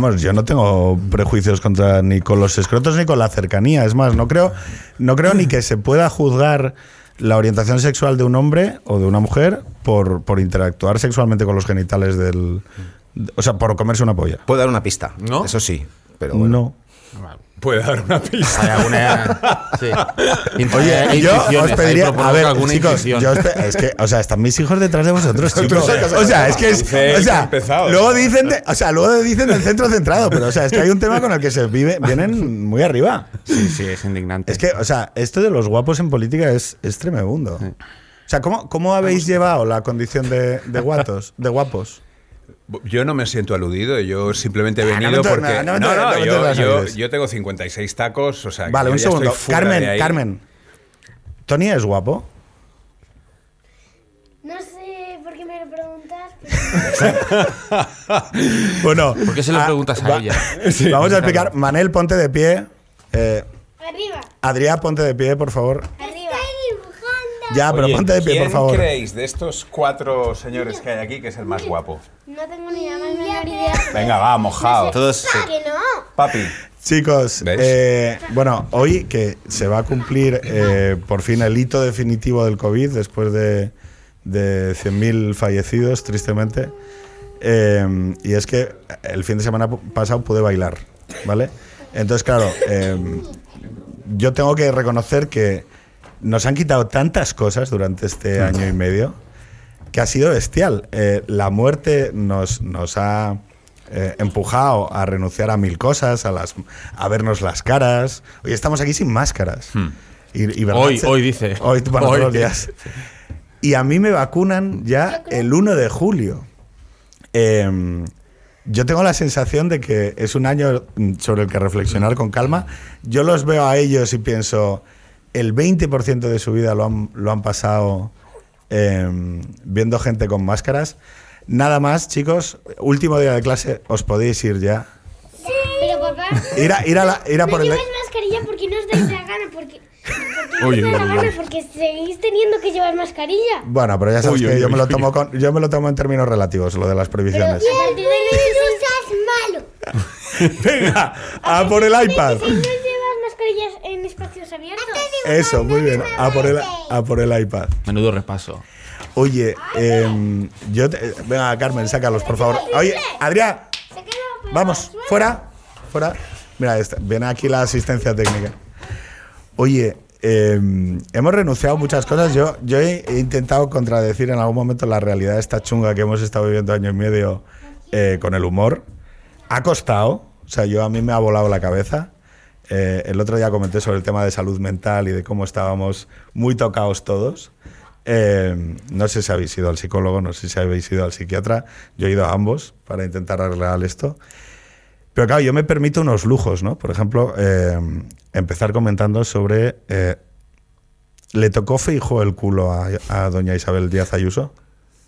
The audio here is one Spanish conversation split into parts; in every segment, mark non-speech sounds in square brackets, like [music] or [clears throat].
vamos, yo no tengo prejuicios contra ni con los escrotos ni con la cercanía. Es más, no creo, no creo ni que se pueda juzgar la orientación sexual de un hombre o de una mujer por, por interactuar sexualmente con los genitales del. O sea, por comerse una polla. Puedo dar una pista, ¿No? Eso sí, pero bueno. No. Puede dar una pista. Hay alguna. Sí. Oye, Hay yo os pediría. A ver, alguna chicos, intuición. yo os pe- es que, o sea, están mis hijos detrás de vosotros, chicos. O sea, es que es. O sea, empezado. luego dicen, de- o sea, luego dicen del centro centrado, pero o sea, es que hay un tema con el que se vive, vienen muy arriba. Sí, sí, es indignante. Es que, o sea, esto de los guapos en política es, es tremebundo. O sea, ¿cómo, cómo habéis llevado la condición de, de guatos, de guapos? Yo no me siento aludido, yo simplemente he Ah, venido porque. no, no yo, yo- tengo 56 tacos, o sea. Vale, un segundo. Carmen. Carmen. ¿Tony es guapo? No sé por qué me lo preguntas, pero [laughs] Bueno. ¿Por qué se lo ah, preguntas a va- ella? [laughs] Vamos a explicar. Manel, ponte de pie. Eh, arriba, Adrián, ponte de pie, por favor. arriba. Ya, pero Oye, ponte de pie, ¿quién por favor. creéis de estos cuatro señores que hay aquí que es el más guapo? No tengo ni la más menor idea. Venga, va, mojado. Todos. Ah, que no. Papi. Chicos, eh, bueno, hoy que se va a cumplir eh, por fin el hito definitivo del COVID después de, de 100.000 fallecidos, tristemente. eh, y es que el fin de semana pasado pude bailar, ¿vale? Entonces, claro, eh, yo tengo que reconocer que nos han quitado tantas cosas durante este año y medio que ha sido bestial. Eh, la muerte nos, nos ha eh, empujado a renunciar a mil cosas, a, las, a vernos las caras. Hoy estamos aquí sin máscaras. Y, y Hoy- se- hoy dice. Hoy, bueno, Hoy. todos los días. Y a mí me vacunan ya el 1 de julio. Eh, yo tengo la sensación de que es un año mm, sobre el que reflexionar con calma. Yo los veo a ellos y pienso, el 20% de su vida lo han, lo han pasado eh, viendo gente con máscaras. Nada más, chicos, último día de clase, os podéis ir ya. Pero papá, Ir a, ir a, la- ir a no por el... lleváis mascarilla porque no os dais la gana, porque... porque no Oye, os da la oye, gana, oye. porque seguís teniendo que llevar mascarilla. Bueno, pero ya sabes Uy, que uy, yo, me lo tomo con, yo me lo tomo en términos relativos, lo de las Pero a prohibiciones. partir de ahí usas malo. [laughs] Venga, a por el iPad. En espacios abiertos. Eso, muy bien. A por el, a por el iPad. Menudo repaso. Oye, em, yo te- venga, Carmen, sácalos, por favor. Oye, Adrián, vamos, fuera, fuera. Mira, esta- viene aquí la asistencia técnica. Oye, em, hemos renunciado a muchas cosas. Yo, yo he, he intentado contradecir en algún momento la realidad esta chunga que hemos estado viviendo año y medio eh, con el humor. Ha costado, o sea, yo a mí me ha volado la cabeza. Eh, el otro día comenté sobre el tema de salud mental y de cómo estábamos muy tocados todos. Eh, no sé si habéis ido al psicólogo, no sé si habéis ido al psiquiatra. Yo he ido a ambos para intentar arreglar esto. Pero claro, yo me permito unos lujos, ¿no? Por ejemplo, eh, empezar comentando sobre... ¿Le tocó Feijo el culo a, a doña Isabel Díaz Ayuso?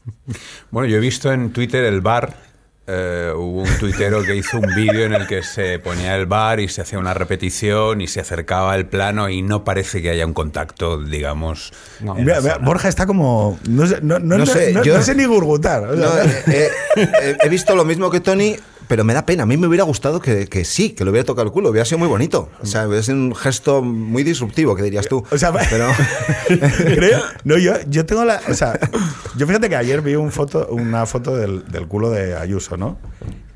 [laughs] Bueno, yo he visto en Twitter el bar. Eh, hubo un tuitero que hizo un vídeo en el que se ponía el bar y se hacía una repetición y se acercaba el plano y no parece que haya un contacto, digamos. No. Mira, mira. Borja está como... No sé, no, no- No sé, no- yo- no sé ni gurgutar. o sea, No, eh, eh, he visto lo mismo que Tony, pero me da pena. A mí me hubiera gustado que, que sí, que le hubiera tocado el culo. Hubiera sido muy bonito. O sea, hubiera sido un gesto muy disruptivo, que dirías tú. O sea, pero [laughs] creo, no, yo, yo tengo la. O sea, yo fíjate que ayer vi un foto, una foto del, del culo de Ayuso, ¿no?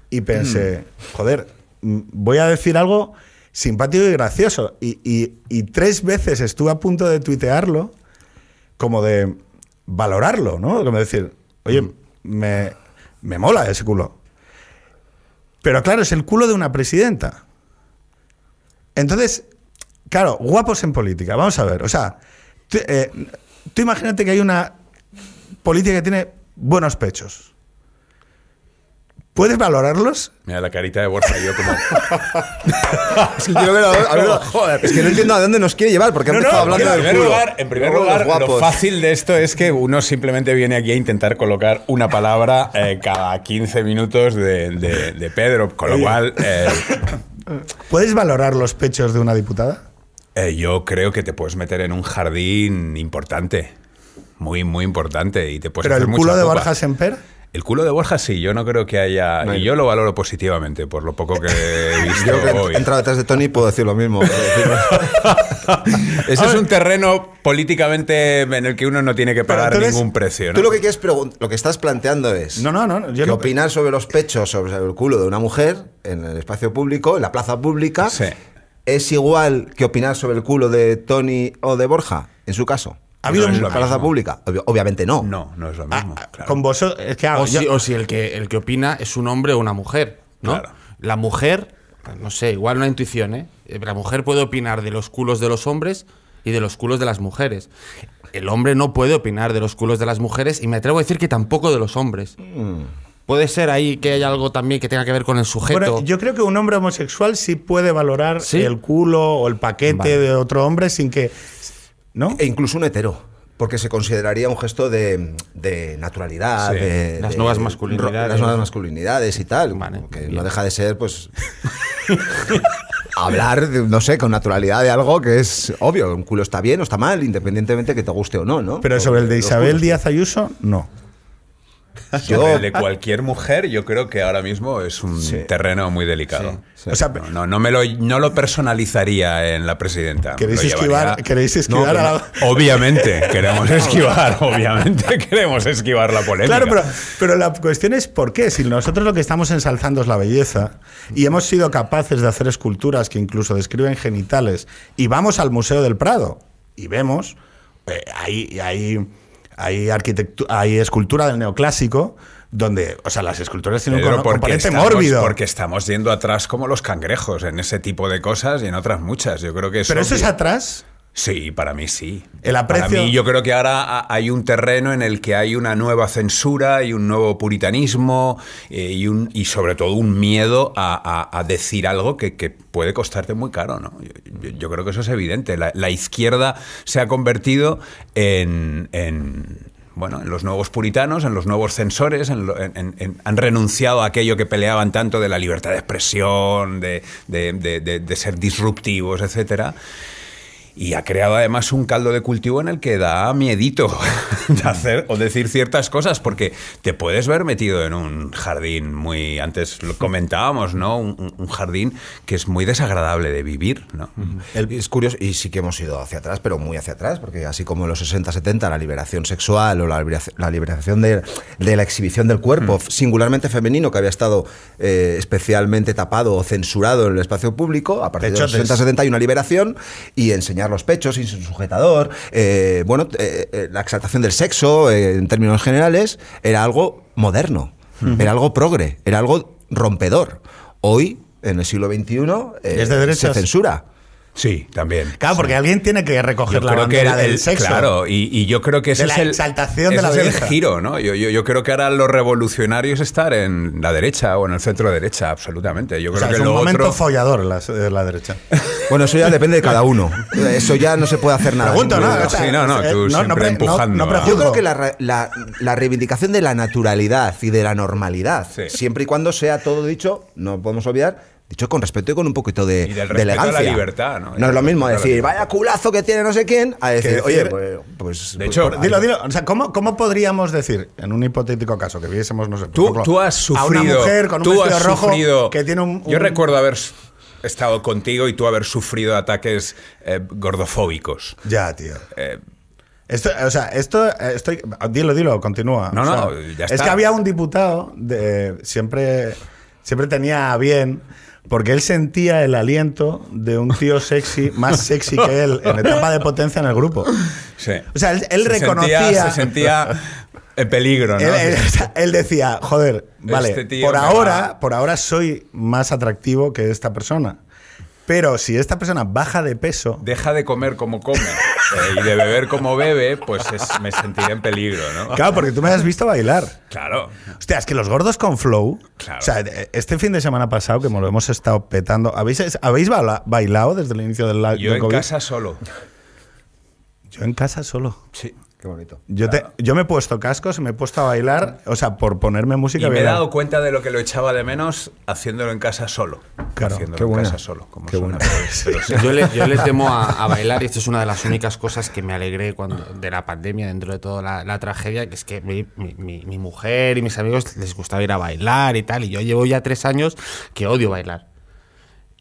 Y pensé, joder, mm, voy a decir algo simpático y gracioso. Y, y- y tres veces estuve a punto de tuitearlo, como de valorarlo, ¿no? Como decir, oye, me, me mola ese culo. Pero claro, es el culo de una presidenta. Entonces, claro, guapos en política. Vamos a ver, o sea, tú, eh, imagínate que hay una política que tiene buenos pechos. ¿Puedes valorarlos? Mira la carita de Borja y yo como... [laughs] es que quiero ver a- a ver- Joder. Es que no entiendo a dónde nos quiere llevar, porque No, no, empezado En hablando del primer culo. lugar, en primer Luego de lugar lo fácil de esto es que uno simplemente viene aquí a intentar colocar una palabra eh, cada 15 minutos de, de- de Pedro, con lo Oye. cual eh, ¿Puedes valorar los pechos de una diputada? eh, yo creo que te puedes meter en un jardín importante, muy, muy importante, y te puedes Pero hacer el mucha culo de copa. Borja Semper. El culo de Borja sí, yo no creo que haya... No hay- Y yo lo valoro positivamente, por lo poco que he [laughs] visto Yo que hoy. he entrado detrás de Tony puedo decir lo mismo. [laughs] Ese es un terreno políticamente en el que uno no tiene que pagar eres- ningún precio. ¿no? Tú lo que quieres lo que estás planteando es No, no, no. Yo que no, opinar sobre los pechos, sobre el culo de una mujer en el espacio público, en la plaza pública, Sí. es igual que opinar sobre el culo de Tony o de Borja, en su caso. Ha habido No en la plaza mismo. pública. Obviamente no. No, no es lo Ah, mismo. claro. Con vosotros. Es que, ah, O yo- si, o si el, que, el que opina es un hombre o una mujer, ¿no? Claro. La mujer, no sé, igual una intuición, ¿eh? La mujer puede opinar de los culos de los hombres y de los culos de las mujeres. El hombre no puede opinar de los culos de las mujeres y me atrevo a decir que tampoco de los hombres. Puede ser ahí que haya algo también que tenga que ver con el sujeto. Bueno, yo creo que un hombre homosexual sí puede valorar ¿Sí? el culo o el paquete Vale. de otro hombre sin que. ¿No? E incluso un hetero. Porque se consideraría un gesto de, de naturalidad, Sí. de, Las de- nuevas masculinidades. Las nuevas masculinidades y tal. Vale, que bien. no deja de ser, pues. [laughs] hablar, de, no sé, con naturalidad de algo que es obvio. Un culo está bien o está mal, independientemente que te guste o no, ¿no? Pero sobre el de Isabel culos. Díaz Ayuso, no. [laughs] Yo- de cualquier mujer, yo creo que ahora mismo es un Sí. terreno muy delicado. O sea, No, no, no me lo, no lo personalizaría en la presidenta. ¿Queréis esquivar, ¿queréis esquivar No, a la- que no. Obviamente, [laughs] queremos esquivar, [laughs] obviamente queremos esquivar la polémica. Claro, pero, pero la cuestión es por qué. Si nosotros lo que estamos ensalzando es la belleza y hemos sido capaces de hacer esculturas que incluso describen genitales y vamos al Museo del Prado y vemos, eh, hay, hay, hay, hay escultura del neoclásico donde, o sea, las esculturas tienen un componente estamos- mórbido. Porque estamos yendo atrás como los cangrejos en ese tipo de cosas y en otras muchas. Yo creo que pero eso es atrás. Sí, para mí sí. El aprecio- Para mí yo creo que ahora ha- hay un terreno en el que hay una nueva censura y un nuevo puritanismo eh, y, un, y sobre todo un miedo a, a- a decir algo que, que puede costarte muy caro. ¿no? Yo, yo- yo creo que eso es evidente. La, la izquierda se ha convertido en... en, bueno, en los nuevos puritanos, en los nuevos censores, en lo- en- han renunciado a aquello que peleaban tanto de la libertad de expresión, de, de- de- de- de ser disruptivos, etcétera. Y ha creado además un caldo de cultivo en el que da miedito [laughs] de hacer o decir ciertas cosas, porque te puedes ver metido en un jardín muy, antes lo comentábamos, ¿no? Un, un- jardín que es muy desagradable de vivir, ¿no? El- es curioso, y sí que hemos ido hacia atrás, pero muy hacia atrás, porque así como en los 60-70 la liberación sexual o la, liberación- la liberación de, de la exhibición del cuerpo, singularmente femenino, que había estado eh, especialmente tapado o censurado en el espacio público, a partir de los Pechotes. 60-70 hay una liberación y enseñar los pechos sin su sujetador, eh, bueno, eh, eh, la exaltación del sexo eh, en términos generales, era algo moderno, era algo progre, era algo rompedor. Hoy, en el siglo XXI, Es de se censura. Sí, también. Claro, porque alguien tiene que recoger Yo la creo que bandera el, del el- sexo. Claro, y, y yo creo que ese De es la el exaltación de la es el giro, ¿no? Yo, yo, yo creo que ahora lo revolucionario es estar en la derecha o en el centro derecha, absolutamente. Yo O creo sea, que es un lo momento otro follador la, de la derecha. [laughs] Bueno, eso ya depende de cada uno. Eso ya no se puede hacer nada. Pregunto, ¿no? Ninguno. O sea, Sí, no, no, eh, tú siempre pre- empujando. Yo creo que la, re- la- la reivindicación de la naturalidad y de la normalidad, Sí. siempre y cuando sea todo dicho, no podemos obviar, dicho con respeto y con un poquito de, Y del de respeto a la elegancia. libertad, ¿no? No es lo mismo a decir, vaya culazo que tiene no sé quién, a decir, oye, pues. pues- De pues- hecho, por- Dilo, dilo. O sea, ¿cómo, cómo podríamos decir, en un hipotético caso, que viésemos, no sé, por Tú, ejemplo, tú has a sufrido. una mujer con un tú has rojo sufrido- que tiene un, Yo recuerdo haber estado contigo y tú haber sufrido ataques eh, gordofóbicos. Ya, tío. Eh, Esto, o sea, esto, estoy, dilo, dilo, continúa. No, O no, ya Es está. que había un diputado, de, siempre, siempre tenía a bien, porque él sentía el aliento de un tío sexy, más sexy que él, en [laughs] etapa de potencia en el grupo. sí. O sea, él, él Se reconocía... Sentía, se sentía en peligro, ¿no? Él, decía, joder, vale, Este tío por ahora, va- por ahora soy más atractivo que esta persona. Pero si esta persona baja de peso, Deja de comer como come eh, y de beber como bebe, pues es- me sentiré en peligro, ¿no? claro, porque tú me has visto bailar. Claro. Hostia, es que los gordos con flow. Claro. O sea, este fin de semana pasado, que me lo hemos estado petando. ¿Habéis, ¿habéis baila- bailado desde el inicio del? Yo del en casa solo. Yo en casa solo. Sí. Qué bonito. Yo, te, yo me he puesto cascos, me he puesto a bailar, o sea, por ponerme música. Y me he dado cuenta de lo que lo echaba de menos haciéndolo en casa solo. Claro, haciéndolo qué en buena. casa solo. Como Qué suena, buena. [laughs] pero- pero sí. Yo le, yo le temo a, a bailar y esto es una de las únicas cosas que me alegré cuando, de la pandemia, dentro de toda la, la tragedia, que es que mi, mi- mi- mi mujer y mis amigos les gustaba ir a bailar y tal, y yo llevo ya tres años que odio bailar.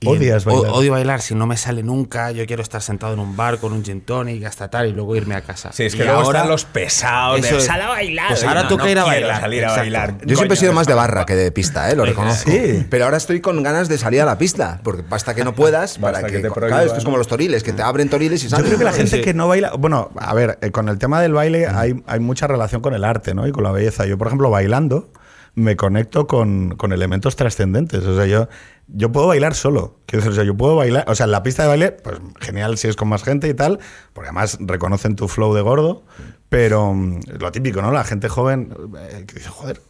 Y Odias bailar. odio bailar, si no me sale nunca, yo quiero estar sentado en un bar con un gin tonic hasta tal y luego irme a casa. Sí, es Y que luego ahora- están los pesados de sal a bailar. Pues ahora no, toca no ir a bailar, salir a bailar. Yo siempre he Coño, sido más de barra que de pista, ¿eh? lo reconozco. Sí. Pero ahora estoy con ganas de salir a la pista, porque basta que no [laughs] puedas, para que que, te claro, esto es como los toriles, que te abren toriles y Yo sales. creo que la gente Sí. que no baila. Bueno, a ver, eh, con el tema del baile hay, hay mucha relación con el arte, ¿no? Y con la belleza. Yo, por ejemplo, bailando, me conecto con, con elementos trascendentes. O sea, yo, yo puedo bailar solo. Quiero decir, o sea, yo puedo bailar. O sea, en la pista de baile, pues genial si es con más gente y tal, porque además reconocen tu flow de gordo. Pero mm, lo típico, ¿no? La gente joven eh, que dice, joder,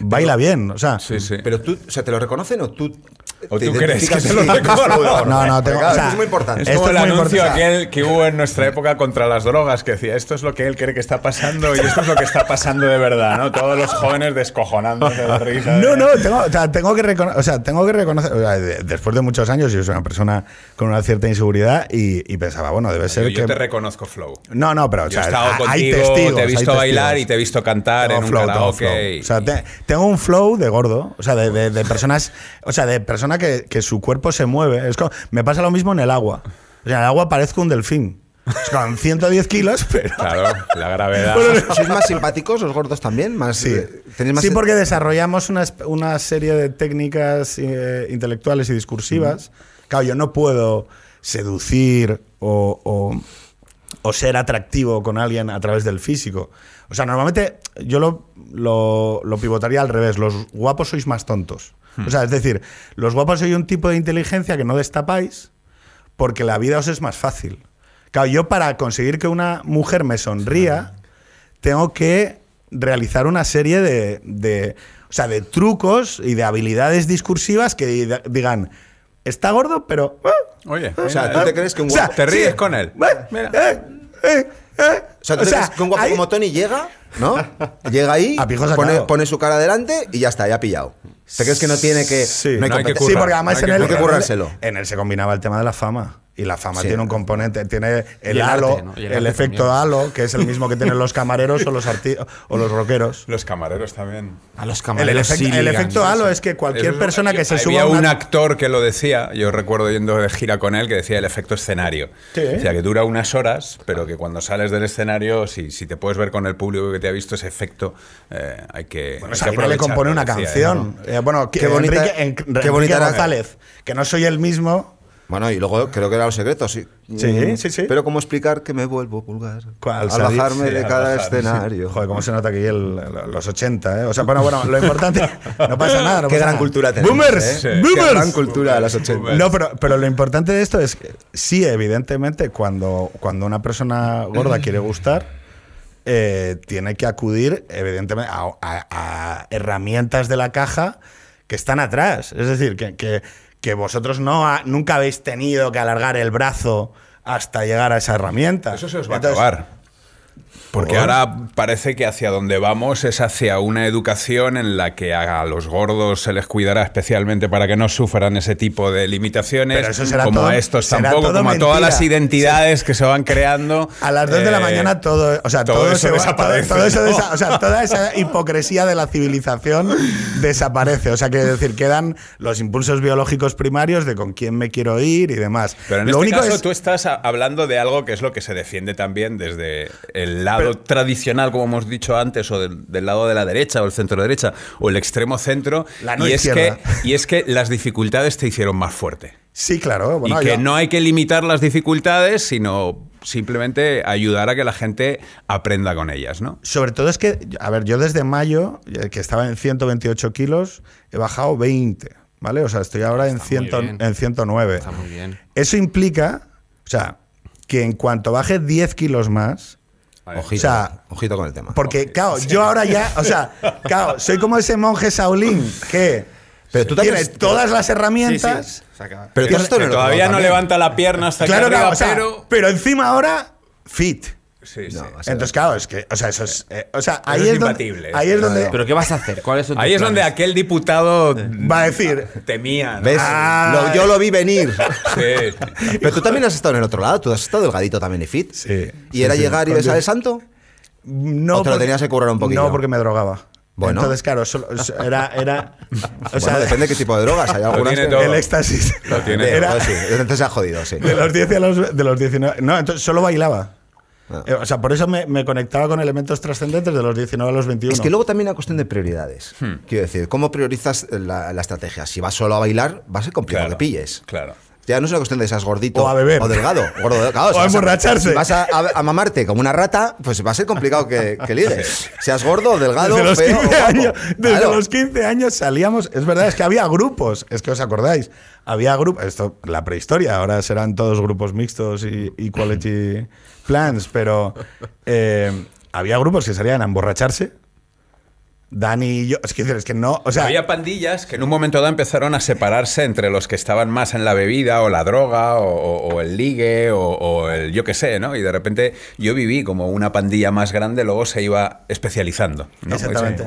baila bien. O sea, Sí, sí. Pero tú, o sea, ¿te lo reconocen o tú ¿O tú crees que te lo gordo? No, no, tengo- claro, o sea, esto es muy importante. Es Esto como el es muy anuncio importante. aquel que hubo en nuestra época contra las drogas, que decía, esto es lo que él cree que está pasando y esto es lo que está pasando de verdad, ¿no? Todos los jóvenes descojonándose de risa. No, no, tengo, o sea, tengo que reconocer, o sea, tengo que reconocer, o sea, de- después de muchos años, yo soy una persona con una cierta inseguridad y, y pensaba, bueno, debe ser Yo, yo que... te reconozco flow. no, no, pero o Yo sea, he estado hay contigo, testigos, te he visto bailar testigos. y te he visto cantar Tengo en un flow, tengo karaoke. flow. y- O sea, te- tengo un flow de gordo, o sea, de, de- de personas, o sea, de persona que, que su cuerpo se mueve. Es como- me pasa lo mismo en el agua. O sea, en el agua parezco un delfín. Es con 110 kilos, pero... Claro, la gravedad. ¿Sois más simpáticos los gordos también? Más, Sí, eh, ¿tenéis más sí porque desarrollamos una, una serie de técnicas eh, intelectuales y discursivas. Claro, yo no puedo seducir o, o- o ser atractivo con alguien a través del físico. O sea, normalmente yo lo, lo- lo pivotaría al revés. Los guapos sois más tontos. O sea, es decir, los guapos sois un tipo de inteligencia que no destapáis porque la vida os es más fácil. Claro, yo para conseguir que una mujer me sonría, tengo que realizar una serie de, de- o sea, de trucos y de habilidades discursivas que di- digan, está gordo, pero... ah, Oye, O sea, ¿tú te crees que un o sea, guapo... ¿Te ríes sí, con él? eh, Mira. eh, eh, eh. O sea, ¿tú te crees que un guapo hay- como Tony llega, ¿no? [laughs] Llega ahí, pone, pone su cara adelante y ya está, ya ha pillado. ¿Te crees que no tiene que... Sí. no hay No hay que? Sí, porque además que en, el, que en él se combinaba el tema de la fama. Y la fama Sí. tiene un componente, tiene el, el halo, arte, ¿no? Y el el, efecto también. halo, que es el mismo que tienen los camareros o los, arti- o los rockeros. Los camareros también. A los El, camareros sí el ligan. efecto halo es que cualquier Eso- persona que se había suba a un actor que lo decía, yo recuerdo yendo de gira con él, que decía el efecto escenario. Sí. Decía que dura unas horas, pero que cuando sales del escenario, si, si te puedes ver con el público que te ha visto ese efecto, eh, hay que. Bueno, hay que le compone una decía, canción. ¿no? Eh, bueno, que- Qué bonita- Enrique, en- qué bonita González, que no soy el mismo. Bueno, y luego creo que era los secretos, sí. Sí, Mm, sí, sí. Pero cómo explicar que me vuelvo vulgar al bajarme sí, de cada bajar, sí. escenario. Joder, cómo se nota aquí el- los 80, ¿eh? O sea, bueno, bueno, lo importante. No pasa nada. no Qué pasa gran nada. cultura tenemos, ¡Boomers! ¿eh? Sí. Qué ¡Boomers! gran cultura de los 80. No, pero, pero lo importante de esto es que sí, evidentemente, cuando, cuando una persona gorda quiere gustar, eh, tiene que acudir, evidentemente, a, a- a herramientas de la caja que están atrás. Es decir, que, que- que vosotros no ha- nunca habéis tenido que alargar el brazo hasta llegar a esa herramienta. Eso se os va Entonces, a acabar. Porque ¿Por? ahora parece que hacia donde vamos es hacia una educación en la que a los gordos se les cuidará especialmente para que no sufran ese tipo de limitaciones, Pero eso será como todo- a estos tampoco, como a todas mentira. las identidades que se van creando. A las 2 de la eh, mañana todo, o sea, todo todo, eso se va- desaparece, todo- eso ¿no? desa- o sea, toda esa hipocresía de la civilización [laughs] desaparece. O sea, que decir, quedan los impulsos biológicos primarios de con quién me quiero ir y demás. Pero en Lo este único caso es- tú estás hablando de algo que es lo que se defiende también desde el lado tradicional, como hemos dicho antes, o del, del lado de la derecha o el centro derecha o el extremo centro. La no y, es que, y es que las dificultades te hicieron más fuerte. Sí, claro. Bueno, y que no hay que limitar las dificultades, sino simplemente ayudar a que la gente aprenda con ellas, ¿no? Sobre todo es que, a ver, yo desde mayo, eh, que estaba en 128 kilos, he bajado 20, ¿vale? O sea, estoy ahora en, Está muy 100 bien. en 109. Está muy bien. Eso implica, o sea, que en cuanto baje 10 kilos más, Ojito, O sea, ojito con el tema. Porque, claro, yo ahora ya, o sea, [laughs] claro, soy como ese monje Shaolin que Pero tú también- tiene todas las herramientas. Sí, sí. Pero todavía no también. levanta la pierna hasta Claro, que arriba, claro, o sea, pero... pero encima ahora, fit. Sí, sí. No, Entonces, claro, es que, o sea, eso es. eh, o sea, ahí es es, donde, ahí es donde ¿Pero qué vas a hacer? ¿Cuáles son Ahí es donde aquel diputado va a decir. temía. ¿no? ¿Ves? Ah. Lo- yo lo vi venir. Sí. [laughs] Pero tú también has estado en el otro lado, tú has estado delgadito también y fit. Sí. ¿Y era Sí, sí. llegar y besar el santo? No, ¿O te lo tenías que currar un poquillo? No, porque me drogaba. Bueno. Entonces, claro, solo- era. era o sea, bueno, depende de qué tipo de drogas. Hay algunas tiene que- todo. el éxtasis. Lo tiene Bien, Era- sí, entonces se ha jodido, sí. De los 10 a los, de los 19. No, entonces solo bailaba. Ah. Eh, O sea, por eso me, me conectaba con elementos trascendentes de los 19 a los 21. Es que luego también hay una cuestión de prioridades. Hmm. Quiero decir, ¿cómo priorizas la, la estrategia? Si vas solo a bailar, va a ser complicado Claro, que pilles. Claro. Ya no es una cuestión de seas gordito O a beber. o delgado. Gordo, [laughs] claro, O si a vas emborracharse. Si vas a, a- a mamarte como una rata, pues va a ser complicado que, que ligues. Seas gordo o delgado, desde los, feo o 15 guapo. años, desde Claro. los 15 años salíamos. Es verdad, es que había grupos. Es que os acordáis. Había grupos. Esto, la prehistoria. Ahora serán todos grupos mixtos y, y quality plans. Pero eh, había grupos que salían a emborracharse. Dani y yo. Es que, es que no. O sea, Había pandillas que en un momento dado empezaron a separarse entre los que estaban más en la bebida o la droga o, o- o el ligue o, o el yo qué sé, ¿no? Y de repente yo viví como una pandilla más grande, luego se iba especializando. ¿no? Exactamente.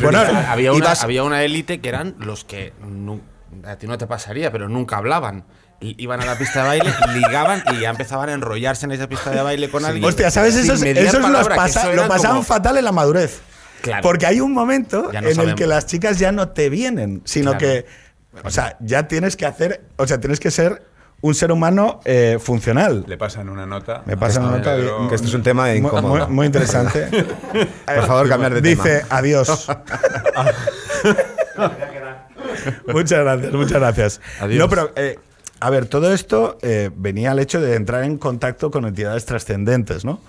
Bueno, había una, ibas- había una élite que eran los que a ti no te pasaría, pero nunca hablaban. Iban a la pista de baile, [laughs] ligaban y ya empezaban a enrollarse en esa pista de baile con alguien. Hostia, ¿sabes? mediar esos los palabra, que pasa- eso lo pasaban como- fatal en la madurez. Claro. Porque hay un momento no en el que las chicas ya no te vienen, sino Claro. que, o sea, ya tienes que hacer, o sea, tienes que ser un ser humano eh, funcional. Le pasan una nota. Me pasa una nota Que esto es un tema muy, incómodo. muy- muy interesante. [laughs] Por favor, cambiar de Dice, tema. adiós. [laughs] muchas gracias, muchas gracias. Adiós. No, pero, eh, a ver, todo esto eh, venía al hecho de entrar en contacto con entidades trascendentes, ¿no?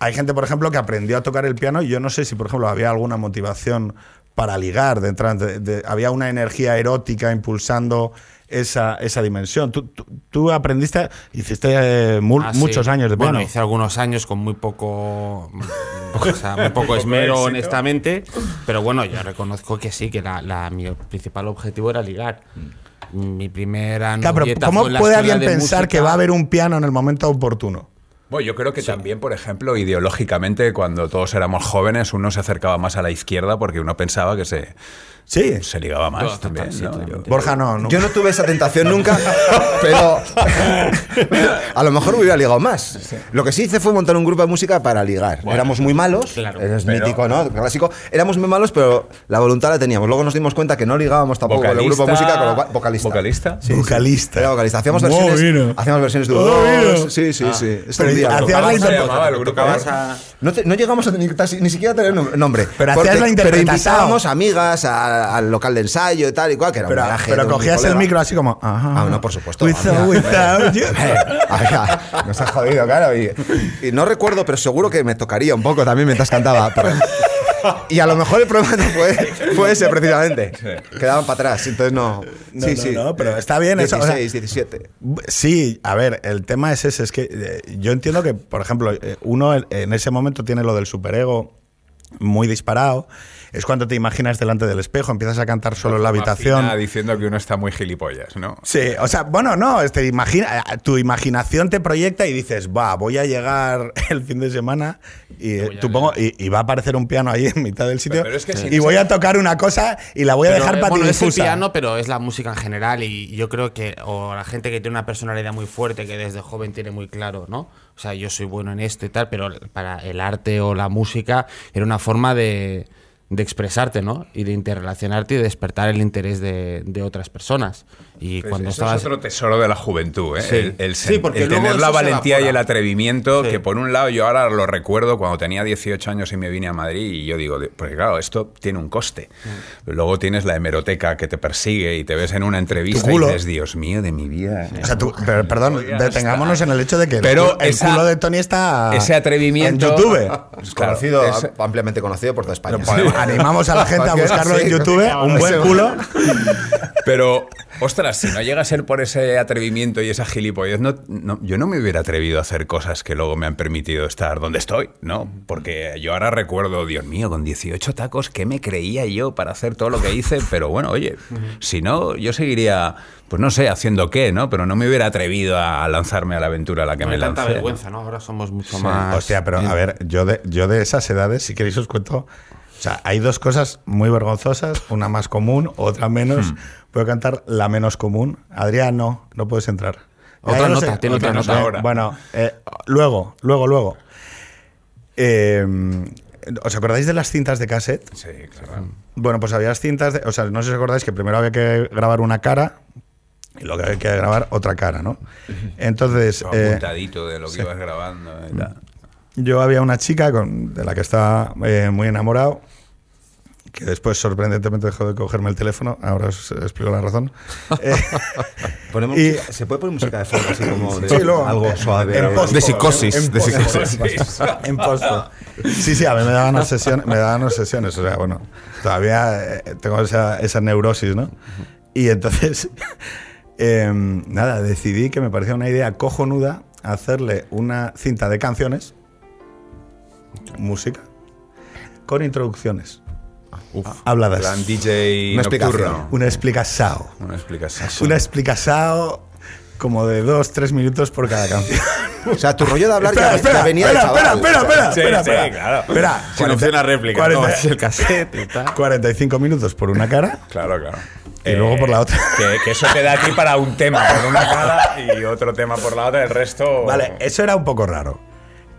Hay gente, por ejemplo, que aprendió a tocar el piano y yo no sé si, por ejemplo, había alguna motivación para ligar, de entrar, de- de- había una energía erótica impulsando esa, esa dimensión. Tú, tú- tú aprendiste, hiciste eh, mu- Ah, sí. muchos años de piano. Bueno, hice algunos años con muy poco, o sea, muy poco [laughs] esmero, honestamente. Pero bueno, yo reconozco que sí, que la, la- mi principal objetivo era ligar. Mi primera Claro, pero ¿cómo fue en la puede alguien pensar música. que va a haber un piano en el momento oportuno? Bueno, yo creo que también, por ejemplo, ideológicamente, cuando todos éramos jóvenes, uno se acercaba más a la izquierda porque uno pensaba que se, Sí. se ligaba más también. sí, ¿no? Yo- Borja no. no. Yo no tuve esa tentación [laughs] nunca, pero a lo mejor hubiera ligado más. Lo que sí hice fue montar un grupo de música para ligar. Éramos muy malos, Claro. es Pero- mítico, ¿no? Clásico. Éramos muy malos, pero la voluntad la teníamos. Luego nos dimos cuenta que no ligábamos tampoco con el grupo de música, con lo vocalista. ¿Vocalista? Sí, sí. Vocalista. Era vocalista. Hacíamos versiones, hacíamos versiones de Muy U2. bueno. Sí, sí, sí. Esto Pero un día hacías la ¿Cómo se inter- llamaba el grupo? Tocabas a- no, llegamos a ni, siquiera a tener nom- nombre. Pero hacías la Pero interpretación. invitábamos amigas a- al local de ensayo y tal y cual, que era Pero, un homenaje pero cogías el micro así como. Ajá. Ah, no, por supuesto. With or amiga. without you. Nos has jodido, claro. Y, y no recuerdo, pero seguro que me tocaría un poco también mientras cantaba. pero- y a lo mejor el problema no fue, fue ese precisamente. Quedaban para atrás, entonces no. No, sí, no, sí. no, pero está bien eso, o sea- 16, 17. Sí, a ver, el tema es ese, es que eh, yo entiendo que, por ejemplo, eh, uno en- en ese momento tiene lo del superego muy disparado, es cuando te imaginas delante del espejo, empiezas a cantar solo en la habitación. Diciendo que uno está muy gilipollas, ¿no? Sí, o sea, bueno, no, este, imagina, tu imaginación te proyecta y dices, va, voy a llegar [laughs] el fin de semana y, eh, tú pongo- y, y va a aparecer un piano ahí [laughs] en mitad del sitio Pero es que sí. y voy a tocar una cosa y la voy a Pero, dejar eh, para bueno, ti es el piano, pero es la música en general y yo creo que o la gente que tiene una personalidad muy fuerte que desde joven tiene muy claro, ¿no? O sea, yo soy bueno en esto y tal, pero para el arte o la música era una forma de, de expresarte, ¿no? Y de interrelacionarte y de despertar el interés de, de otras personas. Y Pues cuando eso estabas es otro tesoro de la juventud, ¿eh? Sí. El, el Sí, sen- porque el tener la valentía y el atrevimiento, Sí. que por un lado yo ahora lo recuerdo cuando tenía 18 años y me vine a Madrid y yo digo, porque claro, esto tiene un coste. Mm. Luego tienes la hemeroteca que te persigue y te ves en una entrevista culo. y dices, Dios mío, de mi vida. O sea, tú, pero, perdón, detengámonos está. en el hecho de que el Pero culo- el, esa- claro de Tony está ese atrevimiento- en YouTube. Es conocido, es- ampliamente conocido por toda España. Pero podemos, animamos a la gente a buscarlo en YouTube, un buen culo. Pero, ostras, si no llega a ser por ese atrevimiento y esa gilipollez, no, no- yo no me hubiera atrevido a hacer cosas que luego me han permitido estar donde estoy, ¿no? Porque yo ahora recuerdo, Dios mío, con 18 tacos, ¿qué me creía yo para hacer todo lo que hice? Pero bueno, oye, si no, yo seguiría, pues no sé, haciendo qué, ¿no? Pero no me hubiera atrevido a lanzarme a la aventura a la que No me hay tanta lancé. vergüenza, ¿no? Ahora somos mucho Sí. más. Hostia, pero a ver, yo de, yo de esas edades, si queréis os cuento. O sea, hay dos cosas muy vergonzosas, una más común, otra menos. Puedo cantar la menos común. Adrián, no, no puedes entrar. Otra Ya, yo nota, tiene otra nota. Eh, Bueno, eh, luego, luego, luego. Eh, ¿Os acordáis de las cintas de cassette? Sí, claro. Bueno, pues había cintas, de- o sea, no sé si os acordáis que primero había que grabar una cara y luego había que grabar otra cara, ¿no? [laughs] Entonces, eh, apuntadito de lo que ibas grabando. y tal. Yo había una chica con, de la que estaba eh, muy enamorado, que después sorprendentemente dejó de cogerme el teléfono, ahora os explico la razón. [laughs] Eh, Ponemos Y- ¿Se puede poner música de fondo así como de Sí, luego, algo eh, suave? en algo- post- De psicosis, En, en de psicosis. En post- Sí, sí, a mí me daban obsesiones, me daban obsesiones. O sea, bueno, todavía eh, tengo esa, esa neurosis, ¿no? Y entonces, [laughs] em, nada, decidí que me parecía una idea cojonuda hacerle una cinta de canciones, música, con introducciones. Habladas. Plan DJ Una explicación. Una explicación. Una explicación. Una explicación como de dos, tres minutos por cada canción. O sea, tu rollo de hablar Espera, ya, espera, ya venía espera, de chaval. espera, espera, espera, Sí, espera, sí, espera. claro. Espera, Sin 40 opción a réplica, 40 ¿no? Es el cassette [laughs] y tal. 45 minutos por una cara Claro, claro. y luego por la otra. Que, que eso te da a ti para un tema por una [laughs] cara y otro tema por la otra, el resto. Vale, eso era un poco raro.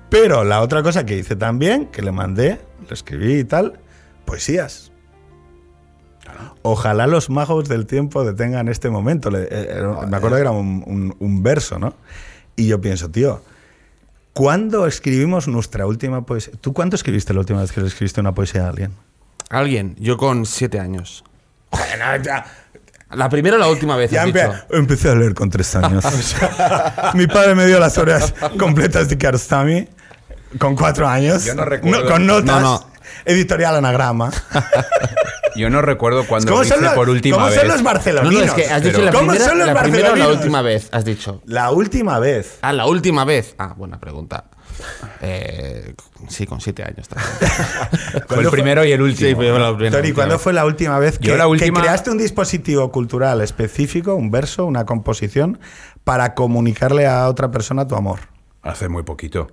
Pero la otra cosa que hice también, que le mandé, le escribí y tal, poesías. Ojalá los magos del tiempo detengan este momento. Le- eh, era- me acuerdo que era un, un- un verso, ¿no? Y yo pienso, tío, ¿cuándo escribimos nuestra última poesía? ¿Tú cuándo escribiste la última vez que le escribiste una poesía a alguien? Alguien, yo con siete años. La primera o la última vez, ya has empe- dicho. empecé a leer con tres años. [laughs] Mi padre me dio las horas completas de Kiarostami con cuatro años. Yo no recuerdo. con notas. No, no. Editorial anagrama. Yo no recuerdo cuando ¿Cómo lo hice son los, por última cómo vez. son los No, barceloninos? no, es que has dicho la ¿Cómo primera, son los la primera o la barceloninos? última vez, has dicho. La última vez. Ah, la última vez. Ah, buena pregunta. Eh, sí, con siete años también. [laughs] Fue el primero y el último. Sí, fue la primera- Tony, ¿cuándo fue la última vez que, Yo la que creaste un dispositivo cultural específico, un verso, una composición, para comunicarle a otra persona tu amor? Hace muy poquito.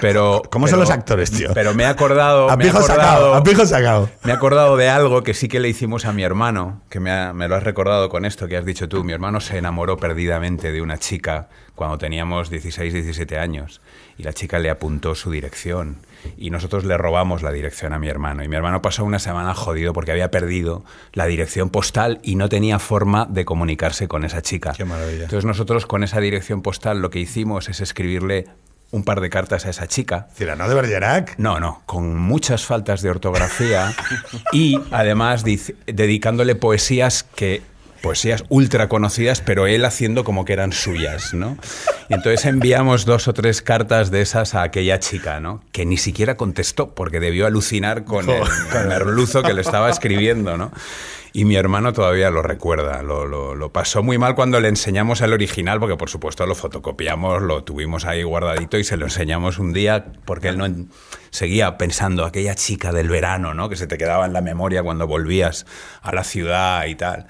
Pero, ¿Cómo son los actores, tío? Pero me he acordado. A me he sacado, acordado- a pijo sacado. Me he acordado de algo que sí que le hicimos a mi hermano, que me, ha- me lo has recordado con esto que has dicho tú. Mi hermano se enamoró perdidamente de una chica cuando teníamos 16, 17 años y la chica le apuntó su dirección y nosotros le robamos la dirección a mi hermano. Y mi hermano pasó una semana jodido porque había perdido la dirección postal y no tenía forma de comunicarse con esa chica. Qué maravilla. Entonces nosotros con esa dirección postal lo que hicimos es escribirle un par de cartas a esa chica Cirano de Bergerac. no, no, con muchas faltas de ortografía [laughs] y además dic- dedicándole poesías que poesías ultra conocidas, pero él haciendo como que eran suyas, ¿no? Y entonces enviamos dos o tres cartas de esas a aquella chica, ¿no? Que ni siquiera contestó porque debió alucinar con el, con el merluzo que le estaba escribiendo, ¿no? Y mi hermano todavía lo recuerda, lo, lo- pasó muy mal cuando le enseñamos el original, porque por supuesto lo fotocopiamos, lo tuvimos ahí guardadito y se lo enseñamos un día porque él no seguía pensando aquella chica del verano, ¿no? Que se te quedaba en la memoria cuando volvías a la ciudad y tal.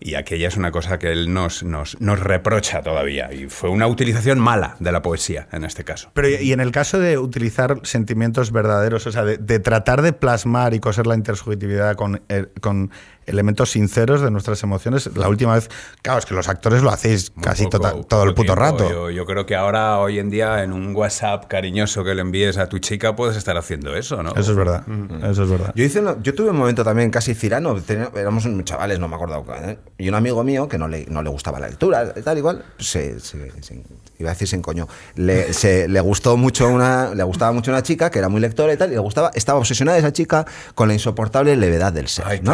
Y aquella es una cosa que él nos, nos, nos reprocha todavía. Y fue una utilización mala de la poesía en este caso. Pero y en el caso de utilizar sentimientos verdaderos, o sea, de, tratar de plasmar y coser la intersubjetividad con, eh, con elementos sinceros de nuestras emociones, la última vez, claro, es que los actores lo hacéis Muy casi poco- tota- todo el puto tiempo. rato. Yo, yo creo que ahora, hoy en día, en un WhatsApp cariñoso que le envíes a tu chica, puedes estar haciendo eso, ¿no? Eso es verdad, eso es verdad. Yo, hice yo tuve un momento también casi cirano, éramos unos chavales, no me acuerdo, ¿eh? y un amigo mío que no le, no le gustaba la lectura, y tal igual, se, se- se- iba a decir se encoñó, le, se- le gustó mucho una, le gustaba mucho una chica que era muy lectora y tal, y le gustaba, estaba obsesionada esa chica con la insoportable levedad del ser. Ay, ¿no?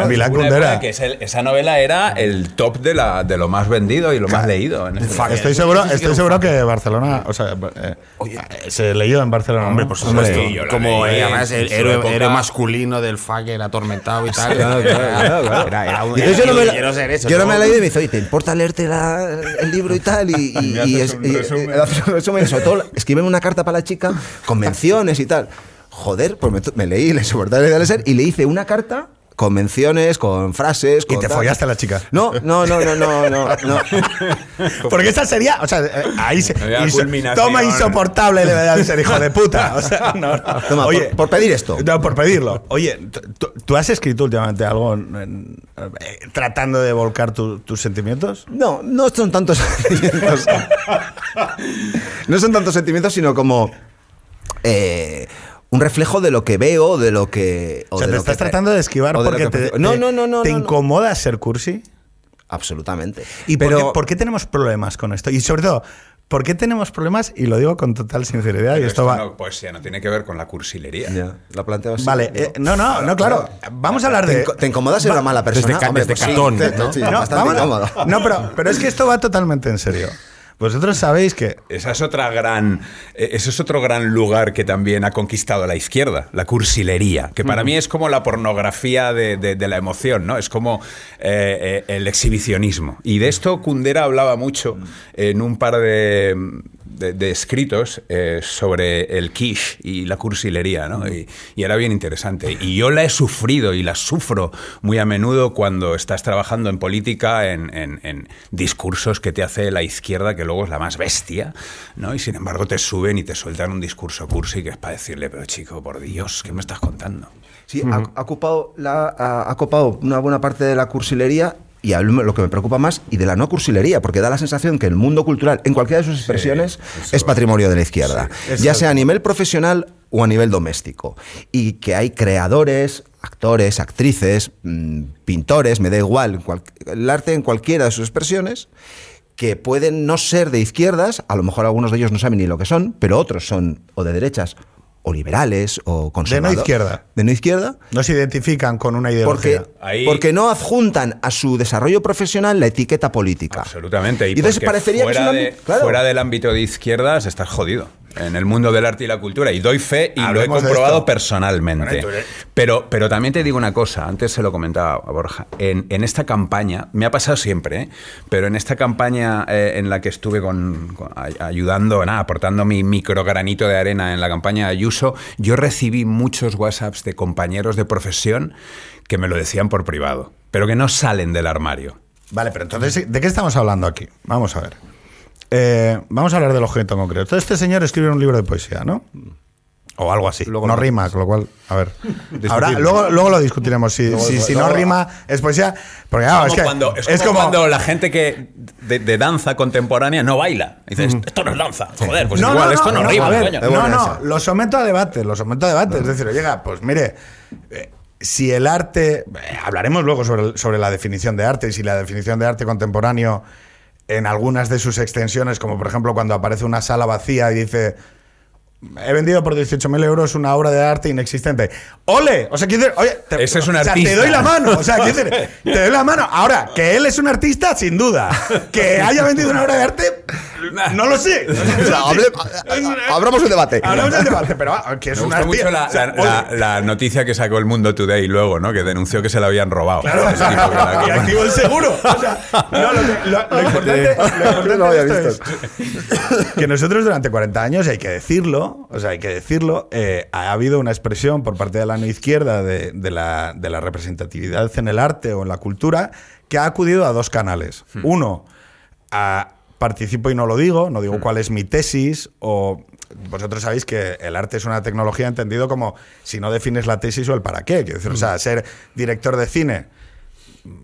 Que es el- esa novela era el top de, la, de lo más vendido y lo más leído. En este. Estoy seguro, estoy seguro que Barcelona, o sea, eh, se leyó en Barcelona. Hombre, por supuesto. Como leí eh, además el héroe, héroe masculino del fucker atormentado y tal. claro, claro, claro, claro. Era, era un, Y entonces yo no me, la- quiero ser eso. yo no me ¿no? la he leído y me dice, oye, ¿te importa leerte la- el libro y tal? Y, y, [laughs] Me y haces es- un y- resumen. y- y sobre todo, escríbeme una carta para la chica, convenciones y tal. Joder, pues me, me leí, le soporté de y le hice una carta con menciones, con frases. Y te tal. follaste a la chica. No, no, no, no, no, no. no. [laughs] Porque esa sería, o sea, eh, ahí se, inso- toma insoportable debe de ser hijo de puta. O sea, no, no. Toma, por- por pedir esto. No, por pedirlo. Oye, ¿tú- has escrito últimamente algo en- eh, tratando de volcar tu- tus sentimientos? No, no son tantos [laughs] sentimientos. [laughs] No son tantos sentimientos, sino como eh, un reflejo de lo que veo, de lo que. O sea, de te lo estás que- tratando de esquivar o porque que te. No, te- no, no, no. te no, no. incomoda ser cursi. Absolutamente. ¿Y por, Pero qué, por qué tenemos problemas con esto? Y sobre todo, ¿por qué tenemos problemas? Y lo digo con total sinceridad. y esto esto va. no, poesía no tiene que ver con la cursilería. Ya, lo planteo así. Vale, eh, no, no, no, claro. Vamos a hablar ¿Te, de. inco- te incomoda ser una mala persona? desde Hombre, desde pues sí, ¿no? sí, No, bastante vámonos. incómodo. No, pero, pero es que esto va totalmente en serio. Vosotros sabéis que Esa es otra gran, eh, ese es otro gran lugar que también ha conquistado la izquierda, la cursilería, que para mí es como la pornografía de, de- de la emoción, ¿no? Es como eh, eh, el exhibicionismo. Y de esto Kundera hablaba mucho en un par de, de- de escritos eh, sobre el quiche y la cursilería, ¿no? Y, y era bien interesante. Y yo la he sufrido y la sufro muy a menudo cuando estás trabajando en política, en, en- en discursos que te hace la izquierda, que luego es la más bestia, ¿no? Y sin embargo te suben y te sueltan un discurso cursi que es para decirle, pero chico, por Dios, ¿qué me estás contando? Sí, ha, ha ocupado la, ha, ha ocupado una buena parte de la cursilería y a lo que me preocupa más, y de la no cursilería, porque da la sensación que el mundo cultural, en cualquiera de sus expresiones, es patrimonio de la izquierda, ya sea a nivel profesional o a nivel doméstico. Y que hay creadores, actores, actrices, mm, pintores, me da igual, cual- el arte en cualquiera de sus expresiones, que pueden no ser de izquierdas, a lo mejor algunos de ellos no saben ni lo que son, pero otros son o de derechas, o liberales, o conservadores. izquierda. De no izquierda. no se identifican con una Porque, ideología. Ahí- porque no adjuntan a su desarrollo profesional la etiqueta política. Absolutamente. Y, Y entonces porque parecería que es fuera, de- claro. fuera del ámbito de izquierdas estás jodido. En el mundo del arte y la cultura. Y doy fe y lo he comprobado personalmente. Bueno, Pero, pero también te digo una cosa, antes se lo comentaba a Borja. En, en esta campaña, me ha pasado siempre, ¿eh? pero en esta campaña eh, en la que estuve con, con- ay- ayudando, nada, aportando mi micro granito de arena en la campaña de Ayuso, yo recibí muchos WhatsApps de compañeros de profesión que me lo decían por privado, pero que no salen del armario. Vale, pero entonces, ¿de qué estamos hablando aquí? Vamos a ver. Eh, vamos a hablar del objeto en concreto. Este señor escribe un libro de poesía, ¿no? O algo así. Luego no lo- rima, con lo cual, a ver. [laughs] Ahora, luego, luego lo discutiremos. Si, si, si no rima, es poesía. Porque, claro, es, que cuando, es, es como, cuando la gente que de, de danza contemporánea no baila. Dices, esto no es danza. Joder, pues no, igual, no, esto no, rima, ver, coño. No, no, lo someto a debate, lo someto a debate. Es decir, llega, pues mire, eh, si el arte, eh, hablaremos luego sobre, sobre la definición de arte y si la definición de arte contemporáneo en algunas de sus extensiones, como por ejemplo cuando aparece una sala vacía y dice... He vendido por 18.000 euros una obra de arte inexistente. ¡Ole! O sea, quiero decir, oye, te, Ese es un o sea, te doy la mano. O sea, quiero decir, [laughs] te doy la mano. Ahora, que él es un artista, sin duda. Que [laughs] haya vendido una obra de arte, no lo sé. [laughs] O sea, hable- abramos el debate. Hablamos del debate, pero ah, que es Me un gustó mucho artista. la, o sea, la- la- la noticia que sacó el Mundo Today luego, ¿no? Que denunció que se la habían robado. Claro, El tipo que y activó el seguro. O sea, no, lo, que- lo- lo importante, lo importante No lo había visto. es que nosotros durante 40 años, hay que decirlo, o sea, hay que decirlo, eh, ha habido una expresión por parte de la no izquierda de, de la, de la representatividad en el arte o en la cultura que ha acudido a dos canales. Uno, a participo y no lo digo, no digo cuál es mi tesis, o vosotros sabéis que el arte es una tecnología entendido como si no defines la tesis o el para qué. Quiero decir, o sea, ser director de cine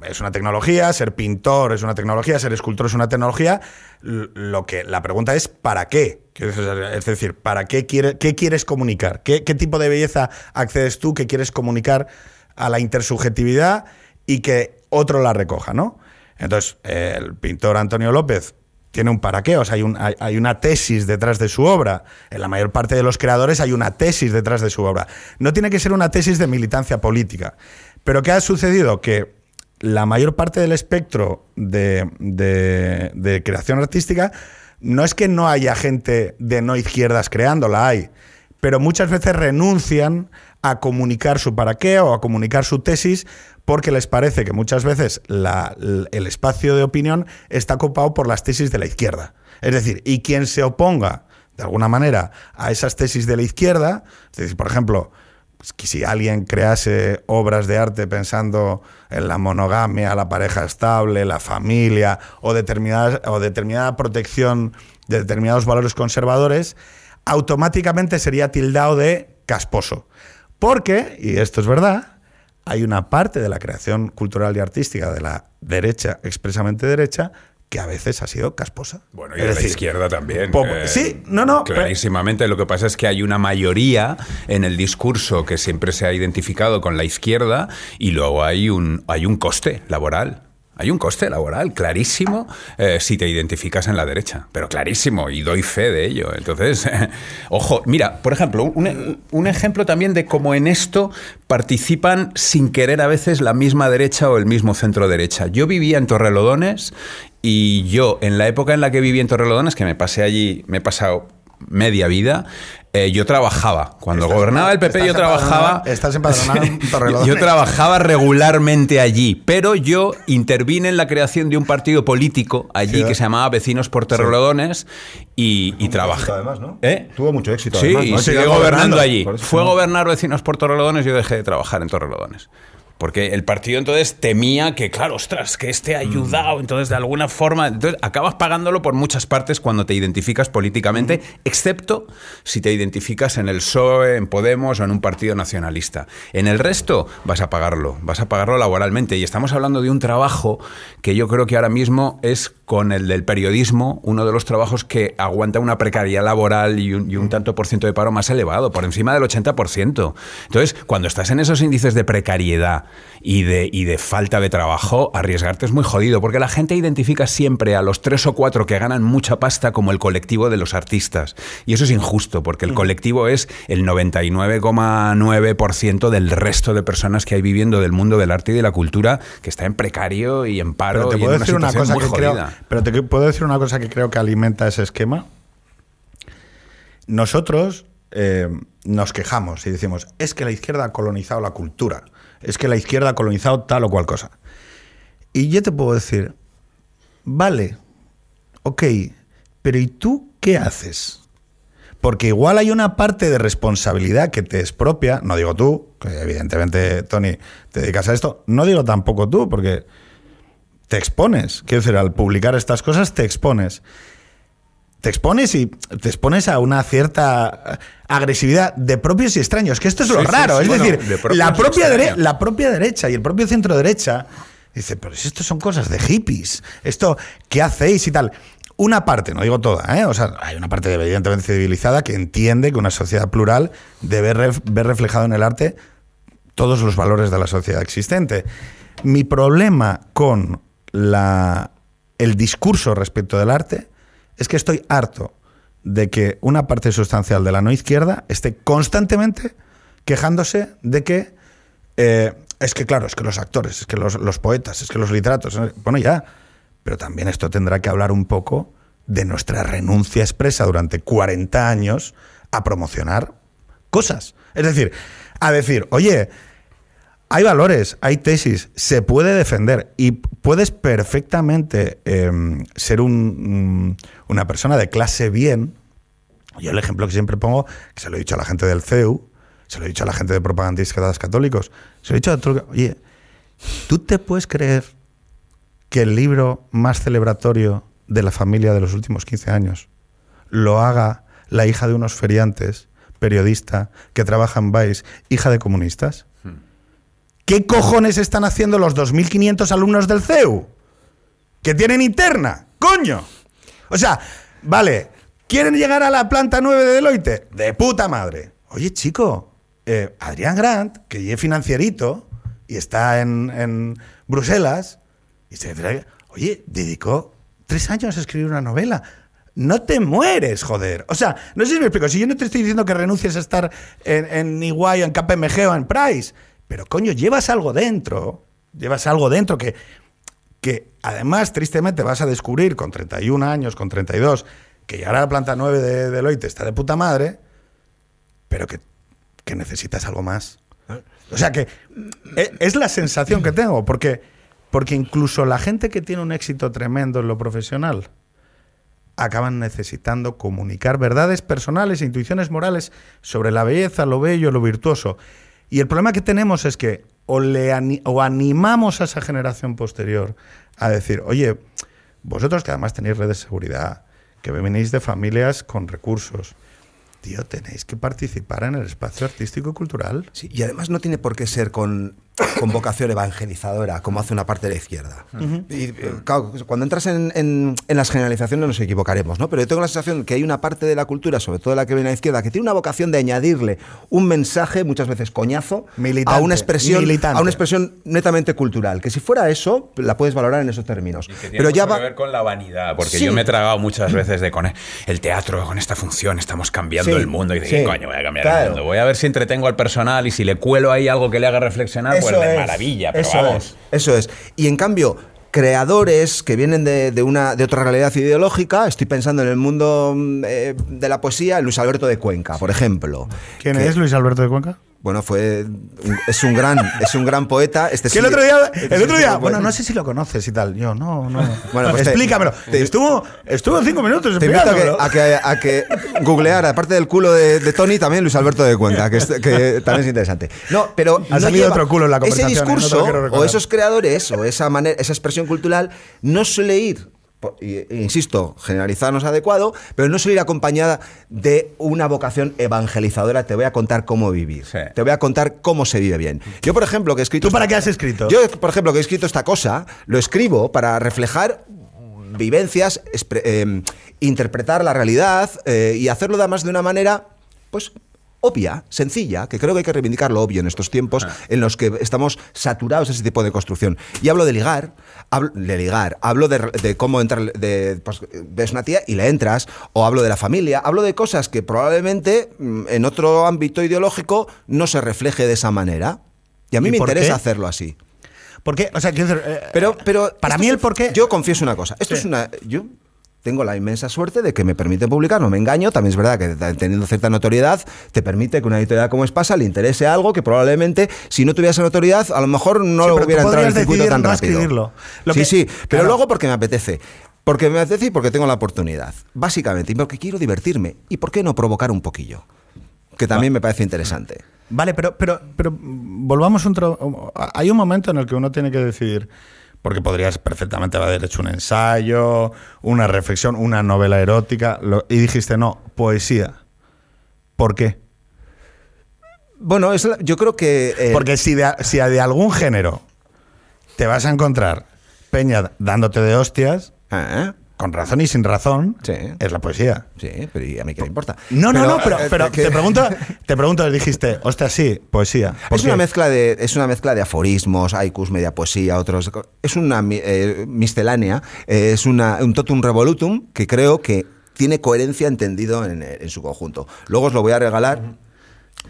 es una tecnología, ser pintor es una tecnología, ser escultor es una tecnología. Lo que la pregunta es ¿para qué? Es decir, ¿para qué, quiere- qué quieres comunicar? ¿Qué, tipo de belleza accedes tú que quieres comunicar a la intersubjetividad y que otro la recoja, ¿no? Entonces, el pintor Antonio López tiene un para qué, o sea, hay, un- hay- hay una tesis detrás de su obra. En la mayor parte de los creadores hay una tesis detrás de su obra. No tiene que ser una tesis de militancia política. Pero ¿qué ha sucedido? Que la mayor parte del espectro de creación artística no es que no haya gente de no izquierdas creándola, hay, pero muchas veces renuncian a comunicar su para qué o a comunicar su tesis porque les parece que muchas veces la- el espacio de opinión está ocupado por las tesis de la izquierda. Es decir, y quien se oponga de alguna manera a esas tesis de la izquierda, es decir, por ejemplo, que si alguien crease obras de arte pensando en la monogamia, la pareja estable, la familia o, determinadas, o determinada protección de determinados valores conservadores, automáticamente sería tildado de casposo. Porque, y esto es verdad, hay una parte de la creación cultural y artística de la derecha, expresamente derecha, que a veces ha sido casposa. Bueno, y Es de la izquierda también. eh, sí, no, no. pero- Clarísimamente. Lo que pasa es que hay una mayoría en el discurso que siempre se ha identificado con la izquierda y luego hay un, hay un coste laboral. Hay un coste laboral clarísimo eh, si te identificas en la derecha, pero clarísimo, y doy fe de ello. Entonces, [laughs] ojo, mira, por ejemplo, un, un ejemplo también de cómo en esto participan sin querer a veces la misma derecha o el mismo centro derecha. Yo vivía en Torrelodones y yo, en la época en la que viví en Torrelodones, que me pasé allí, me he pasado media vida, eh, yo trabajaba. Cuando gobernaba el PP, yo trabajaba. estás empadronado en [laughs] Torrelodones. Yo trabajaba regularmente allí, pero yo intervine en la creación de un partido político allí Sí, que se llamaba Vecinos por Torrelodones y, y trabajé. además, ¿no? ¿Eh? Tuvo mucho éxito, Sí, además, y ¿no? Sigue gobernando gobernando, allí. Fue gobernar Vecinos por Torrelodones y yo dejé de trabajar en Torrelodones. Porque el partido entonces temía que, claro, ostras, que este ha ayudado, entonces de alguna forma, entonces acabas pagándolo por muchas partes cuando te identificas políticamente, excepto si te identificas en el PSOE, en Podemos o en un partido nacionalista. En el resto vas a pagarlo, vas a pagarlo laboralmente. Y estamos hablando de un trabajo que yo creo que ahora mismo es con el del periodismo, uno de los trabajos que aguanta una precariedad laboral y un, y un tanto por ciento de paro más elevado, por encima del 80%. Entonces, cuando estás en esos índices de precariedad y de, y de falta de trabajo, arriesgarte es muy jodido, porque la gente identifica siempre a los tres o cuatro que ganan mucha pasta como el colectivo de los artistas. Y eso es injusto, porque el colectivo es el 99,9% del resto de personas que hay viviendo del mundo del arte y de la cultura, que está en precario y en paro Pero te y puedo en decir una cosa que creo, pero te puedo decir una cosa que creo que alimenta ese esquema. Nosotros eh, nos quejamos y decimos, es que la izquierda ha colonizado la cultura, es que la izquierda ha colonizado tal o cual cosa. Y yo te puedo decir, vale, ok, pero ¿y tú qué haces? Porque igual hay una parte de responsabilidad que te es propia, no digo tú, que evidentemente, Tony, te dedicas a esto, no digo tampoco tú, porque te expones. Quiero decir, al publicar estas cosas te expones. Te expones y te expones a una cierta agresividad de propios y extraños, que esto es lo Sí, raro. sí, es bueno, decir, de la propia, dere- la propia derecha y el propio centro derecha dice, pero si esto son cosas de hippies, esto, ¿qué hacéis y tal? Una parte, no digo toda, ¿eh? o sea, hay una parte evidentemente civilizada que entiende que una sociedad plural debe ref- ver reflejado en el arte todos los valores de la sociedad existente. Mi problema con la, el discurso respecto del arte es que estoy harto de que una parte sustancial de la no izquierda esté constantemente quejándose de que eh, es que, claro, es que los actores, es que los, los poetas, es que los literatos, eh, bueno, ya, pero también esto tendrá que hablar un poco de nuestra renuncia expresa durante 40 años a promocionar cosas. Es decir, a decir, oye, hay valores, hay tesis, se puede defender y puedes perfectamente eh, ser un, mm, una persona de clase bien. Yo el ejemplo que siempre pongo, que se lo he dicho a la gente del CEU, se lo he dicho a la gente de propagandistas católicos, se lo he dicho a todo, oye, ¿tú te puedes creer que el libro más celebratorio de la familia de los últimos 15 años lo haga la hija de unos feriantes, periodista, que trabaja en Vice, hija de comunistas? ¿Qué cojones están haciendo los 2.500 alumnos del CEU? Que tienen interna, coño. O sea, vale, ¿quieren llegar a la planta 9 de Deloitte? De puta madre. Oye, chico, eh, Adrián Grant, que es financierito y está en, en Bruselas, y se trae- oye, dedicó tres años a escribir una novela. No te mueres, joder. O sea, no sé si me explico. Si yo no te estoy diciendo que renuncies a estar en, en EY, en KPMG o en Price, pero coño, llevas algo dentro. llevas algo dentro que, que además, tristemente, vas a descubrir con 31 años, con 32, que llegar a la planta 9 de Deloitte está de puta madre, pero que, que necesitas algo más. O sea que e- es la sensación que tengo, porque, porque incluso la gente que tiene un éxito tremendo en lo profesional acaban necesitando comunicar verdades personales e intuiciones morales sobre la belleza, lo bello, lo virtuoso. Y el problema que tenemos es que o, le o animamos a esa generación posterior a decir, oye, vosotros que además tenéis redes de seguridad, que venís de familias con recursos, tío, tenéis que participar en el espacio artístico y cultural. Sí, y además no tiene por qué ser con, [coughs] con vocación evangelizadora, como hace una parte de la izquierda. Y, eh, claro, cuando entras en, en- en las generalizaciones nos equivocaremos, ¿no? Pero yo tengo la sensación que hay una parte de la cultura, sobre todo la que viene a la izquierda, que tiene una vocación de añadirle un mensaje, muchas veces coñazo, Militante, a una expresión, militante. a una expresión netamente cultural. Que si fuera eso, la puedes valorar en esos términos. Y que tiene Pero mucho ya que va. ver con la vanidad, porque Sí. yo me he tragado muchas veces de con el teatro, con esta función, estamos cambiando Sí, el mundo. Y digo, sí, coño, voy a cambiar claro. el mundo. Voy a ver si entretengo al personal y si le cuelo ahí algo que le haga reflexionar, pues de es, maravilla. Pero eso vamos. es, eso es. Y en cambio, creadores que vienen de, de una, de otra realidad ideológica, estoy pensando en el mundo mm, eh, de la poesía, Luis Alberto de Cuenca, por ejemplo. ¿Quién Que- es Luis Alberto de Cuenca? Bueno, fue un- es un gran es un gran poeta. Este Que el sí- otro día, este el sí otro día, bueno, buen- no sé si lo conoces y tal. Yo, no, no. Bueno, pues Explícamelo. te- estuvo, estuvo cinco minutos Te invito a que, a que, a que googleara, aparte del culo de, de Tony, también Luis Alberto de Cuenca, que, es- que también es interesante. No, pero Ha no salido lleva- otro culo en la Ese conversación, ¿eh? No te lo discurso recordar. o esos creadores o esa manera, esa expresión cultural no suele ir. E insisto, generalizar no es adecuado, pero no suele ir acompañada de una vocación evangelizadora. Te voy a contar cómo vivir. Sí. Te voy a contar cómo se vive bien. Yo, por ejemplo, que he escrito. ¿Tú para esta- qué has escrito? Yo, por ejemplo, que he escrito esta cosa, lo escribo para reflejar vivencias, eh, interpretar la realidad eh, y hacerlo además de una manera, pues obvia, sencilla, que creo que hay que reivindicar lo obvio en estos tiempos Ah. en los que estamos saturados de ese tipo de construcción. Y hablo de ligar, hablo de ligar, hablo de, de cómo entrar, de, pues, ves una tía y le entras, o hablo de la familia, hablo de cosas que probablemente mm, en otro ámbito ideológico no se refleje de esa manera. Y a mí ¿Y me interesa qué? hacerlo así. ¿Por qué? O sea, quiero decir, eh, Pero, pero para mí el porqué. Yo confieso una cosa. Esto Sí. es una. Yo tengo la inmensa suerte de que me permiten publicar, no me engaño. También es verdad que teniendo cierta notoriedad, te permite que una editorial como Espasa le interese algo que probablemente, si no tuviera esa notoriedad, a lo mejor no Sí, lo hubiera entrado en el circuito tan no rápido. escribirlo. Lo sí, que- sí, pero claro. hago porque me apetece. Porque me apetece y porque tengo la oportunidad. Básicamente, y porque quiero divertirme. ¿Y por qué no provocar un poquillo? Que también me parece interesante. Vale, pero, pero, pero mm, volvamos un Hay un momento en el que uno tiene que decidir, porque podrías perfectamente haber hecho un ensayo, una reflexión, una novela erótica, lo- y dijiste, no, poesía. ¿Por qué? Bueno, es la- yo creo que. eh, Porque si de, si de algún género te vas a encontrar Peña dándote de hostias, ¿eh? Con razón y sin razón, Sí. es la poesía. Sí, pero ¿y a mí qué me importa? No, no, no, pero, eh, pero que- te pregunto, te pregunto, dijiste, hostia, sí, poesía. ¿Por Es una mezcla de es una mezcla de aforismos, haikus, media poesía, otros. Es una eh, miscelánea, eh, es una, un totum revolutum que creo que tiene coherencia entendido en, en su conjunto. Luego os lo voy a regalar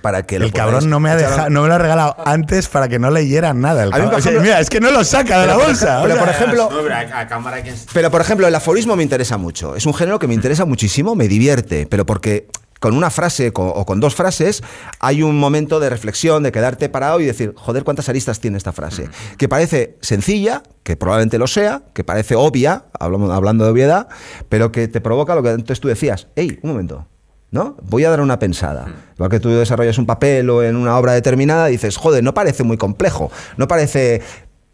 para que lo El podáis cabrón no me ha dejado, no me lo ha regalado antes para que no leyeran nada. El cabrón. O sea, ejemplo- mira, es que no lo saca de la bolsa. pero, por ejemplo, No, pero a, a cámara hay que... Pero, por ejemplo, el aforismo me interesa mucho. Es un género que me interesa muchísimo, me divierte, pero porque con una frase o con dos frases hay un momento de reflexión, de quedarte parado y decir, joder, cuántas aristas tiene esta frase. Que parece sencilla, que probablemente lo sea, que parece obvia, hablamos- hablando de obviedad, pero que te provoca lo que antes tú decías. Hey, un momento. ¿No? Voy a dar una pensada. Igual que tú desarrollas un papel o en una obra determinada, dices, joder, no parece muy complejo, no parece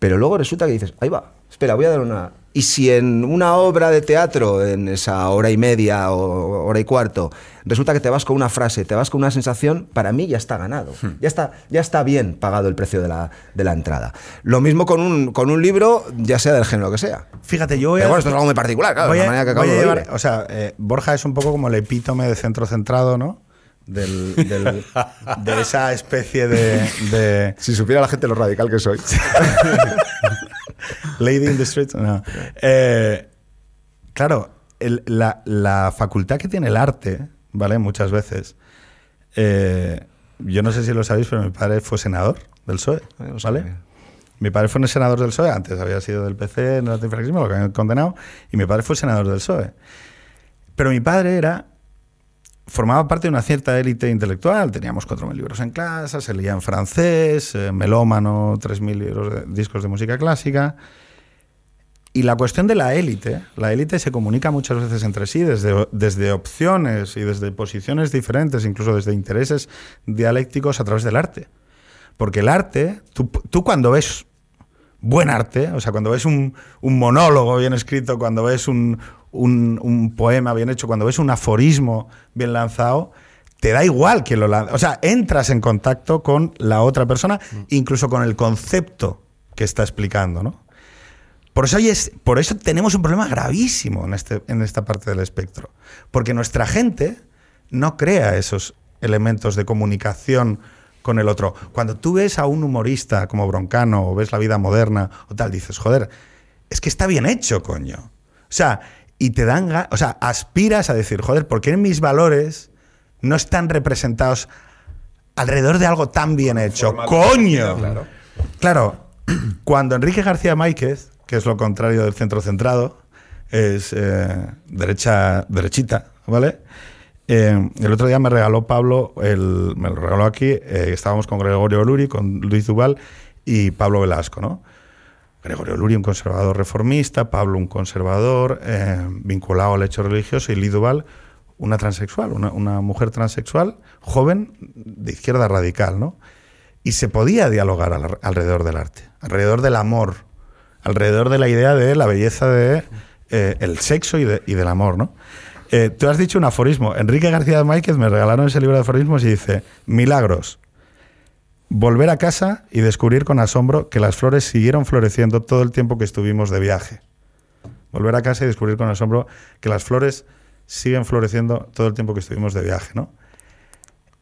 pero luego resulta que dices, ahí va, espera, voy a dar una... Y si en una obra de teatro, en esa hora y media o hora y cuarto, resulta que te vas con una frase, te vas con una sensación, para mí ya está ganado. Ya está, ya está bien pagado el precio de la, de la entrada. Lo mismo con un, con un libro, ya sea del género que sea. Fíjate, yo voy Pero a. bueno, esto es algo muy particular, claro, voy de a- la manera que voy acabo a de llevar-. O sea, eh, Borja es un poco como el epítome de centro centrado, ¿no? Del, del- [laughs] de esa especie de, de Si supiera la gente lo radical que soy. [laughs] Lady in the Street. no. Eh, claro, el- la, la facultad que tiene el arte, ¿vale? Muchas veces. eh, yo no sé si lo sabéis, pero mi padre fue senador del PSOE, Ah, ¿vale? Mi padre fue un senador del PSOE, antes había sido del PC, en el antifranquismo, lo que habían condenado, y mi padre fue senador del PSOE. Pero mi padre era formaba parte de una cierta élite intelectual. Teníamos 4.000 libros en clase, se leía en francés, eh, melómano, 3.000 libros de- discos de música clásica. Y la cuestión de la élite, la élite se comunica muchas veces entre sí desde, desde opciones y desde posiciones diferentes, incluso desde intereses dialécticos a través del arte. Porque el arte, tú, tú cuando ves buen arte, o sea, cuando ves un, un monólogo bien escrito, cuando ves un, un- un poema bien hecho, cuando ves un aforismo bien lanzado, te da igual que lo lanza. O sea, entras en contacto con la otra persona, incluso con el concepto que está explicando, ¿no? Por eso, es, por eso tenemos un problema gravísimo en, este, en esta parte del espectro. Porque nuestra gente no crea esos elementos de comunicación con el otro. Cuando tú ves a un humorista como Broncano o ves la vida moderna o tal, dices, joder, es que está bien hecho, coño. O sea, y te dan, o sea, aspiras a decir, joder, ¿por qué mis valores no están representados alrededor de algo tan bien hecho? ¡Coño! Claro. Claro, [clears throat] cuando Enrique García Máquez, que es lo contrario del centro centrado, es eh, derecha, derechita, ¿vale? Eh, el otro día me regaló Pablo, el, me lo regaló aquí, eh, estábamos con Gregorio Luri, con Luis Duval y Pablo Velasco, ¿no? Gregorio Luri, un conservador reformista, Pablo, un conservador vinculado al hecho religioso, y Liz Duval, una transexual, una, mujer transexual, joven, de izquierda radical, ¿no? Y se podía dialogar al- alrededor del arte, alrededor del amor, alrededor de la idea de la belleza de eh, el sexo y, de- del amor, ¿no? Eh, tú has dicho un aforismo. Enrique García Máquez me regalaron ese libro de aforismos y dice, milagros. Volver a casa y descubrir con asombro que las flores siguieron floreciendo todo el tiempo que estuvimos de viaje. Volver a casa y descubrir con asombro que las flores siguen floreciendo todo el tiempo que estuvimos de viaje, ¿no?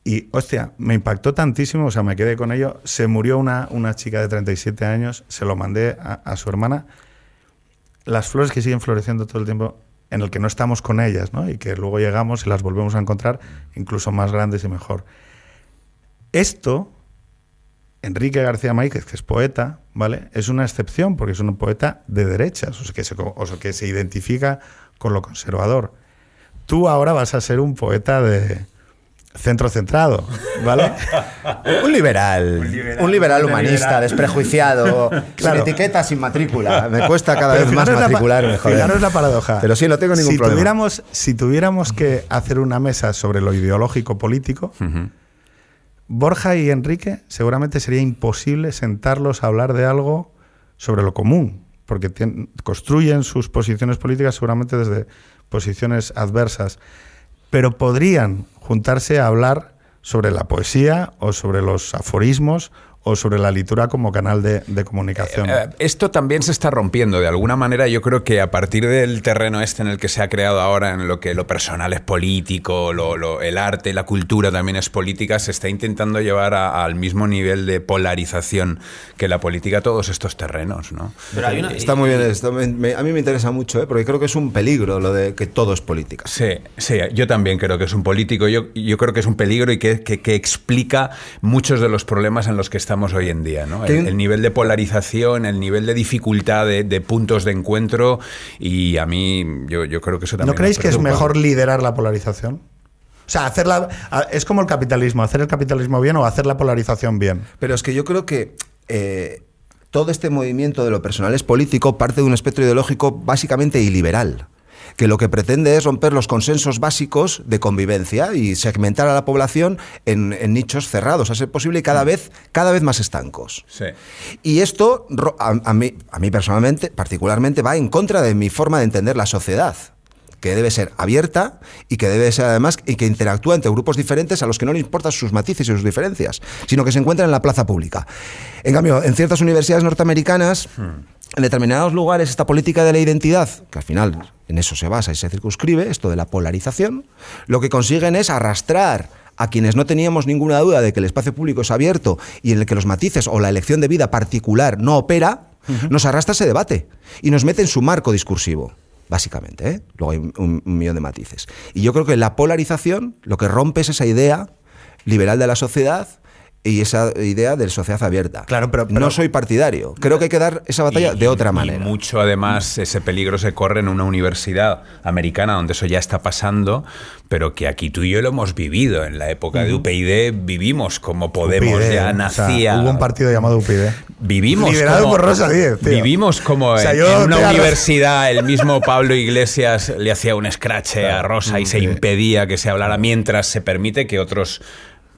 Y, hostia, me impactó tantísimo, o sea, me quedé con ello. Se murió una, una chica de 37 años, se lo mandé a, su hermana. Las flores que siguen floreciendo todo el tiempo en el que no estamos con ellas, ¿no? Y que luego llegamos y las volvemos a encontrar incluso más grandes y mejor. Esto, Enrique García Máquez, que es poeta, ¿vale? Es una excepción porque es un poeta de derechas, o sea, que se, o sea, que se identifica con lo conservador. Tú ahora vas a ser un poeta de centro centrado, ¿vale? [laughs] Un liberal, un liberal, humanista, desprejuiciado, [laughs] Claro. sin etiqueta, sin matrícula. [laughs] Me cuesta cada Pero vez más matricularme, joder. fijaros la paradoja. Pero sí, no tengo ningún si problema. Tuviéramos, si tuviéramos que hacer una mesa sobre lo ideológico político, Borja y Enrique seguramente sería imposible sentarlos a hablar de algo sobre lo común, porque construyen sus posiciones políticas seguramente desde posiciones adversas, pero podrían juntarse a hablar sobre la poesía o sobre los aforismos o sobre la literatura como canal de, de comunicación. Eh, Esto también se está rompiendo de alguna manera. Yo creo que a partir del terreno este en el que se ha creado ahora, en lo que lo personal es político, lo- lo- el arte, la cultura también es política, se está intentando llevar a- al mismo nivel de polarización que la política todos estos terrenos, ¿no? Pero hay una- Está muy bien esto. me- me- a mí me interesa mucho, ¿eh? porque creo que es un peligro lo de que todo es política. Sí, sí, yo también creo que es un político. Yo, yo creo que es un peligro y que, que- que explica muchos de los problemas en los que estamos hoy en día. ¿no? El, nivel de polarización, el nivel de dificultad de, de puntos de encuentro. Y a mí, yo, yo creo que eso también. ¿No creéis que es mejor liderar la polarización? O sea, hacerla, a- es como el capitalismo, hacer el capitalismo bien o hacer la polarización bien. Pero es que yo creo que eh, todo este movimiento de lo personal es político parte de un espectro ideológico básicamente iliberal que lo que pretende es romper los consensos básicos de convivencia y segmentar a la población en, en nichos cerrados, a ser posible y cada vez, cada vez más estancos. Sí. Y esto, a mí, a mí personalmente, particularmente, va en contra de mi forma de entender la sociedad que debe ser abierta y que debe ser además y que interactúa entre grupos diferentes a los que no le importan sus matices y sus diferencias, sino que se encuentran en la plaza pública. En cambio, en ciertas universidades norteamericanas, en determinados lugares, esta política de la identidad, que al final en eso se basa y se circunscribe, esto de la polarización, lo que consiguen es arrastrar a quienes no teníamos ninguna duda de que el espacio público es abierto y en el que los matices o la elección de vida particular no opera, nos arrastra ese debate y nos mete en su marco discursivo, básicamente. ¿eh? Luego hay un, un- millón de matices. Y yo creo que la polarización lo que rompe es esa idea liberal de la sociedad y esa idea de sociedad abierta. Claro, pero- pero- no soy partidario. Creo que hay que dar esa batalla Y- de otra y manera. mucho además ese peligro se corre en una universidad americana donde eso ya está pasando, pero que aquí tú y yo lo hemos vivido. En la época de UPyD vivimos como Podemos UPyD, ya o sea, nacía. hubo un partido llamado UPyD. Vivimos Liderado como, por Rosa Díez, tío. Vivimos como O sea, en, una universidad, el mismo Pablo Iglesias le hacía un scratch a Rosa y se impedía que se hablara mientras se permite que otros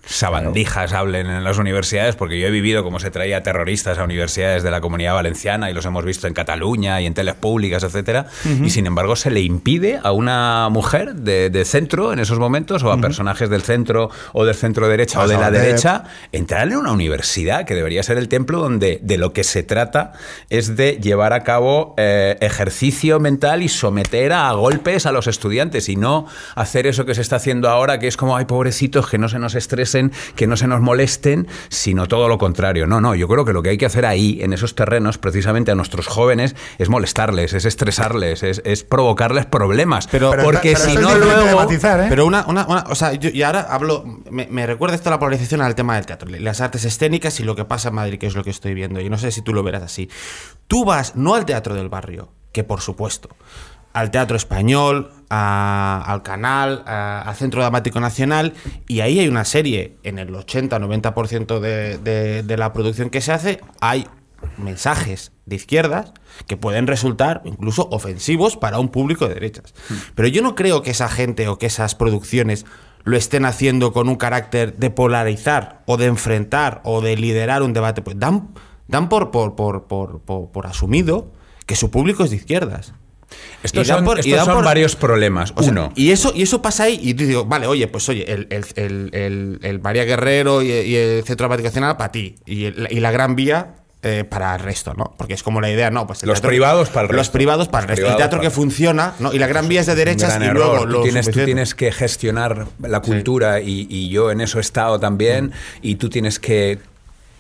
sabandijas hablen en las universidades, porque yo he vivido como se traía terroristas a universidades de la comunidad valenciana y los hemos visto en Cataluña y en teles públicas, etcétera, y sin embargo se le impide a una mujer de, de centro en esos momentos o a personajes del centro o del centro derecha o de la derecha entrar en una universidad que debería ser el templo donde de lo que se trata es de llevar a cabo eh, ejercicio mental y someter a golpes a los estudiantes y no hacer eso que se está haciendo ahora, que es como, ay, pobrecitos, que no se nos que no se nos molesten, sino todo lo contrario. No, no, yo creo que lo que hay que hacer ahí, en esos terrenos, precisamente a nuestros jóvenes, es molestarles, es estresarles, es, es provocarles problemas. Pero- Pero porque pero si no es diferente de luego... matizar, ¿eh? Pero una, una, una- o sea, yo- y ahora hablo, me, me recuerda esto la polarización al tema del teatro, las artes escénicas y lo que pasa en Madrid, que es lo que estoy viendo. Y no sé si tú lo verás así. Tú vas no al teatro del barrio, que por supuesto, al teatro español, a- al canal, al Centro Dramático Nacional, y ahí hay una serie, en el 80-90% de, de, de la producción que se hace, hay mensajes de izquierdas que pueden resultar incluso ofensivos para un público de derechas. Pero yo no creo que esa gente o que esas producciones lo estén haciendo con un carácter de polarizar o de enfrentar o de liderar un debate. Pues dan, dan por, por, por- por asumido que su público es de izquierdas. Estos Y son, por- estos son por- varios problemas. o sea, Uno, y eso, y eso pasa ahí, y digo, vale, oye, pues oye, el, el, el, el- María Guerrero y, y el Centro Dramático Nacional para ti, y, y la Gran Vía eh, para el resto, ¿no? Porque es como la idea, ¿no? Pues el Los privados para el Los resto. privados para el Los resto. El teatro que funciona, ¿no? Y la Gran Vía es de derechas y luego tú, tienes, tú tienes que gestionar la cultura y, y yo en eso he estado también y tú tienes que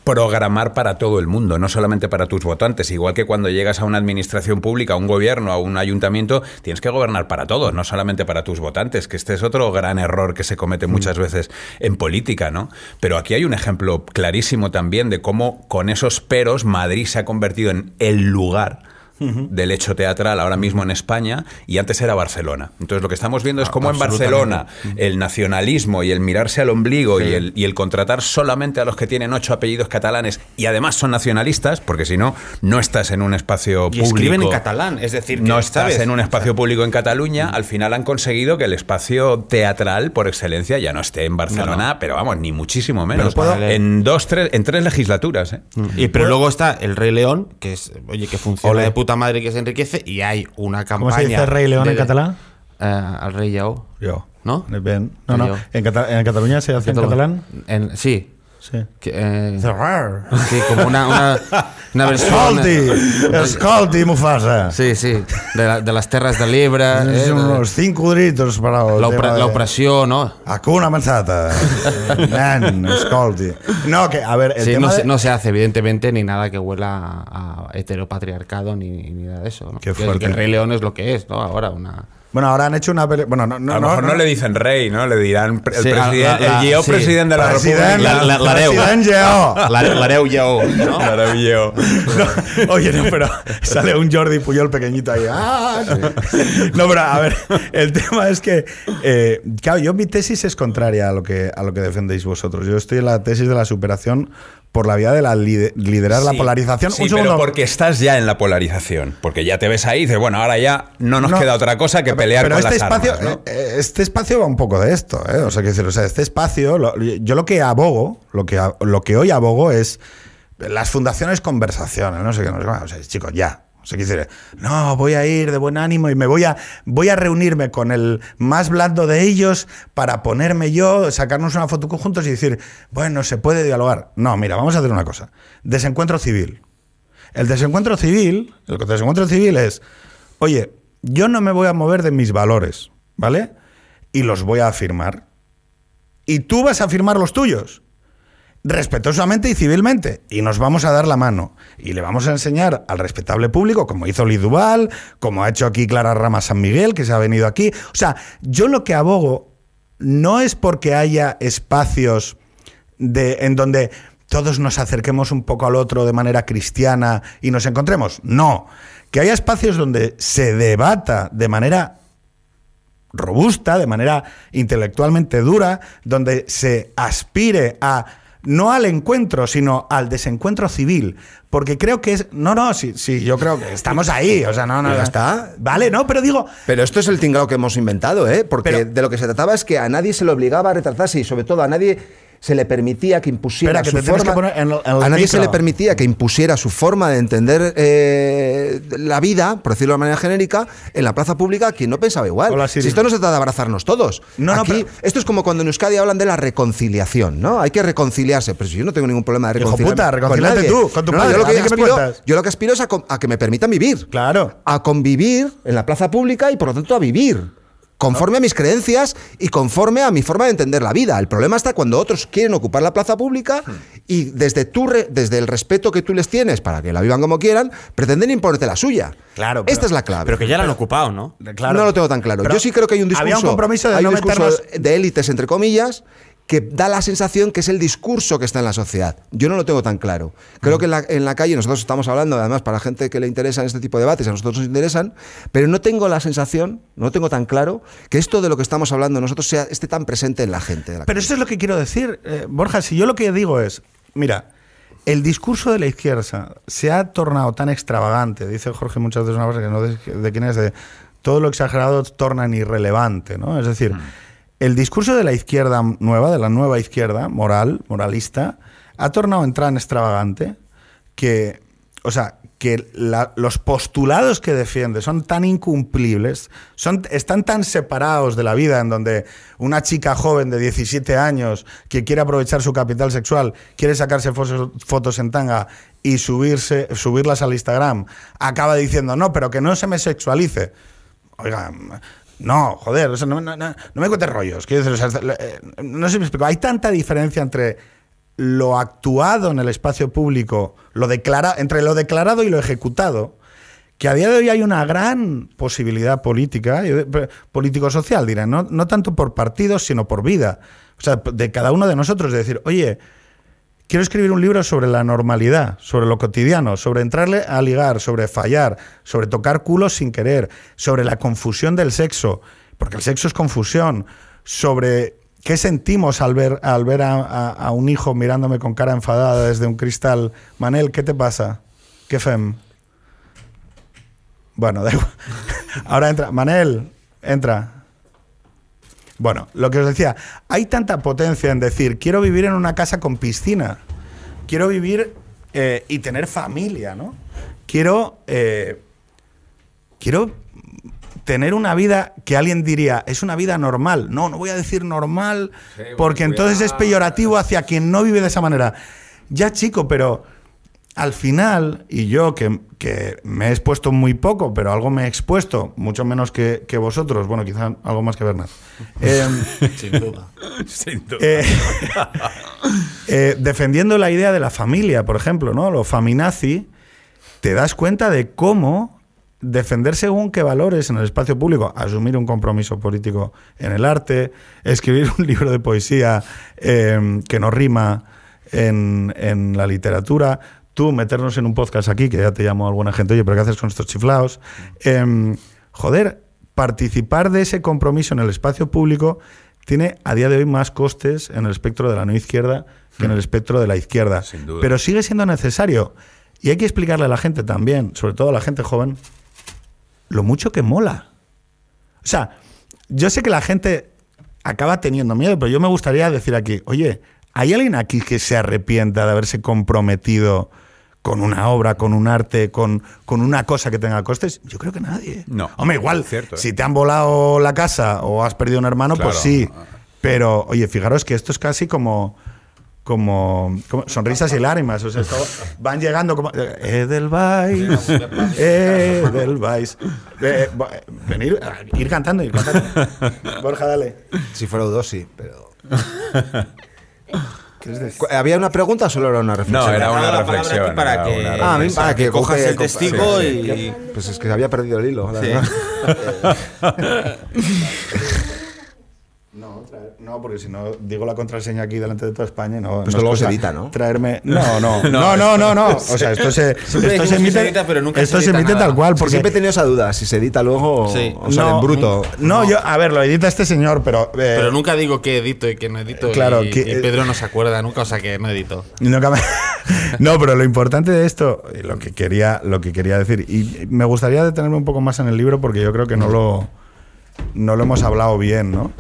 programar para todo el mundo, no solamente para tus votantes. Igual que cuando llegas a una administración pública, a un gobierno, a un ayuntamiento, tienes que gobernar para todos, no solamente para tus votantes, que este es otro gran error que se comete muchas veces en política, ¿no? Pero aquí hay un ejemplo clarísimo también de cómo con esos peros Madrid se ha convertido en el lugar del hecho teatral ahora mismo en España y antes era Barcelona. Entonces lo que estamos viendo es cómo en Barcelona el nacionalismo y el mirarse al ombligo y, el, y el contratar solamente a los que tienen ocho apellidos catalanes y además son nacionalistas, porque si no, no estás en un espacio Y público. escriben en catalán, es decir, que, No estás ¿sabes? en un espacio público en Cataluña, al final han conseguido que el espacio teatral por excelencia ya no esté en Barcelona, No, pero vamos, ni muchísimo menos. Puedo- En dos, tres, en tres legislaturas, ¿eh? Y, pero luego está el Rey León, que es, oye, que funciona de puta madre que se enriquece, y hay una campaña. ¿Cómo se dice Rey León de- en catalán? Eh, al Rey Yao. Yo. ¿No? Ben. No, no. ¿En, Cata- en Cataluña se hace en catalán? En- sí. Sí. Que, eh, Cerrar. sí, como una, una, una [laughs] versión. Escolti, escolti, Mufasa. Sí, sí. De, la- de las terras de Libra. eh, unos cinco gritos la opresión, ¿no? Hakuna Matata. [laughs] Nan, escolti. No, que, a ver, el Sí, tema no, de- se, no se hace, evidentemente, ni nada que huela a, a heteropatriarcado ni, ni nada de eso. ¿no? Qué Que- fuerte. Que el Rey León es lo que es, ¿no? Ahora una. Bueno, ahora han hecho una peli... Bueno, no, no, a lo mejor no, le dicen rey, ¿no? Le dirán pre- el, Sí, presidente, la- la- el Geo sí. presidente de la President, República. La- la- Lareu. President Geo. Lareu Yao, ¿no? Maravilloso. No, oye, no, pero sale un Jordi Puyol pequeñito ahí. ¡Ah! No, pero a ver, el tema es que, eh, claro, yo mi tesis es contraria a lo, que, a lo que defendéis vosotros. Yo estoy en la tesis de la superación por la vía de la lide- liderar la polarización. Sí, un pero porque estás ya en la polarización. Porque ya te ves ahí y dices, bueno, ahora ya no nos No, queda otra cosa que pelear pero con este las espacio, armas, ¿no? eh, este espacio va un poco de esto, ¿eh? O sea, decir, o sea, este espacio, lo- yo lo que abogo, lo que, lo que hoy abogo es las fundaciones conversaciones, no sé qué, no sé qué, o sea, chicos, ya. O sea, decir, no, voy a ir de buen ánimo y me voy a, voy a reunirme con el más blando de ellos para ponerme yo, sacarnos una foto juntos y decir, bueno, se puede dialogar. No, mira, vamos a hacer una cosa. Desencuentro civil. El desencuentro civil, el desencuentro civil es, oye, yo no me voy a mover de mis valores, ¿vale? Y los voy a afirmar. Y tú vas a afirmar los tuyos, respetuosamente y civilmente. Y nos vamos a dar la mano. Y le vamos a enseñar al respetable público, como hizo Liduval, como ha hecho aquí Clara Rama San Miguel, que se ha venido aquí. O sea, yo lo que abogo no es porque haya espacios de, en donde todos nos acerquemos un poco al otro de manera cristiana y nos encontremos. No, que haya espacios donde se debata de manera robusta, de manera intelectualmente dura, donde se aspire a no al encuentro, sino al desencuentro civil. Porque creo que es. No, no, sí, sí, yo creo que estamos ahí. O sea, no, no. [laughs] Ya está. Vale, no, pero digo. Pero esto es el tinglado que hemos inventado, ¿eh? Porque Pero- de lo que se trataba es que a nadie se le obligaba a retractarse y sobre todo a nadie se le permitía que impusiera Espera, su forma. que poner en el- en el a nadie se le permitía que impusiera su forma de entender eh, la vida, por decirlo de manera genérica, en la plaza pública a quien no pensaba igual. Hola, si esto no se trata de abrazarnos todos. No, no, Aquí, pero- esto es como cuando en Euskadi hablan de la reconciliación, ¿no? Hay que reconciliarse. Pero si yo no tengo ningún problema de Hijo puta, tú, con tu No, no, padre. yo lo ¿A que aspiro- cuentas? yo lo que aspiro es a, a que me permitan vivir Claro. a convivir en la plaza pública y por lo tanto a vivir. Conforme a mis creencias y conforme a mi forma de entender la vida. El problema está cuando otros quieren ocupar la plaza pública y desde, tu re- desde el respeto que tú les tienes para que la vivan como quieran, pretenden imponerte la suya. Claro, pero- Esta es la clave. Pero que ya la han ocupado, ¿no? Claro. No lo tengo tan claro. Yo sí creo que hay un discurso. Había un compromiso de hay no un discurso meternos. de élites, entre comillas, que da la sensación que es el discurso que está en la sociedad. Yo no lo tengo tan claro. Creo que en la, en la calle nosotros estamos hablando, además, para gente que le interesan este tipo de debates, a nosotros nos interesan, pero no tengo la sensación, no tengo tan claro, que esto de lo que estamos hablando nosotros sea, esté tan presente en la gente. la Pero eso es lo que quiero decir, eh, Borja. Si yo lo que digo es, mira, el discurso de la izquierda se ha tornado tan extravagante, dice Jorge muchas veces una frase que no de, de quién es, de todo lo exagerado torna en irrelevante, ¿no? Es decir, el discurso de la izquierda nueva, de la nueva izquierda, moral, moralista, ha tornado en tan extravagante que, o sea, que los postulados que defiende son tan incumplibles, son, están tan separados de la vida en donde una chica joven de 17 años que quiere aprovechar su capital sexual, quiere sacarse fotos, fotos en tanga y subirse, subirlas al Instagram, acaba diciendo, no, pero que no se me sexualice. Oiga, no, joder, o sea, no, no- no- me cuentes rollos. Eh, no sé si me explico. Hay tanta diferencia entre lo actuado en el espacio público, lo declara, entre lo declarado y lo ejecutado, que a día de hoy hay una gran posibilidad política, de- político-social, dirán, no, no tanto por partidos, sino por vida. O sea, de cada uno de nosotros, de decir, oye, quiero escribir un libro sobre la normalidad, sobre lo cotidiano, sobre entrarle a ligar, sobre fallar, sobre tocar culos sin querer, sobre la confusión del sexo, porque el sexo es confusión, sobre qué sentimos al ver, al ver a, un hijo mirándome con cara enfadada desde un cristal. Manel, ¿qué te pasa? ¿Qué fem? Bueno, da. [laughs] Ahora entra. Manel, entra. Bueno, lo que os decía, hay tanta potencia en decir, quiero vivir en una casa con piscina, quiero vivir eh, y tener familia, ¿no? Quiero, eh, quiero tener una vida que alguien diría, es una vida normal. No, no voy a decir normal, porque entonces es peyorativo hacia quien no vive de esa manera. Ya chico, pero al final, y yo que, que me he expuesto muy poco, pero algo me he expuesto, mucho menos que, que vosotros, bueno, quizá algo más que Bernat. [laughs] Em, Sin duda. [laughs] Sin duda. eh, [laughs] eh, defendiendo la idea de la familia, por ejemplo, ¿no? Lo faminazi, te das cuenta de cómo defender según qué valores en el espacio público, asumir un compromiso político en el arte, escribir un libro de poesía eh, que no rima en, en la literatura, tú meternos en un podcast aquí, que ya te llamo alguna gente, oye, pero ¿qué haces con estos chiflados? Em, joder, participar de ese compromiso en el espacio público tiene a día de hoy más costes en el espectro de la no izquierda que en el espectro de la izquierda. Sin duda. Pero sigue siendo necesario. Y hay que explicarle a la gente también, sobre todo a la gente joven, lo mucho que mola. O sea, yo sé que la gente acaba teniendo miedo, pero yo me gustaría decir aquí, oye, ¿hay alguien aquí que se arrepienta de haberse comprometido con una obra, con un arte, con, con una cosa que tenga costes? Yo creo que nadie. No. Hombre, igual, cierto, ¿eh? si te han volado la casa o has perdido un hermano, pues sí. Pero, oye, fijaros que esto es casi como... Como, como sonrisas y lágrimas, o sea, esto van llegando como Edelweiss, Edelweiss. Eh, bo- eh, venir, ir cantando, ir cantando. Borja, dale. Si fuera U2, sí, pero. [laughs] Cu- ¿Había una pregunta o solo era una reflexión? No, era una palabra reflexión. para era que- una Ah, reflexión. para que cojas coge- el testigo sí, y. Pues es que había perdido el hilo. la verdad. [laughs] [laughs] No. No, porque si no digo la contraseña aquí delante de toda España y no. Pues no luego se edita, ¿no? Traerme. [laughs] No, no, no, no, no, no. [laughs] O sea, esto se, esto se emite, se edita, pero nunca esto se emite tal cual. Porque siempre he tenido esa duda, si se edita luego Sí. o sale en bruto. No, yo, a ver, lo edita este señor, pero. eh, Pero nunca digo que edito y que no edito. Claro, y, que- y Pedro no se acuerda nunca, o sea que no edito. Nunca me- [laughs] no, pero lo importante de esto, y lo que quería, lo que quería decir, y me gustaría detenerme un poco más en el libro porque yo creo que no lo, no lo hemos hablado bien, ¿no?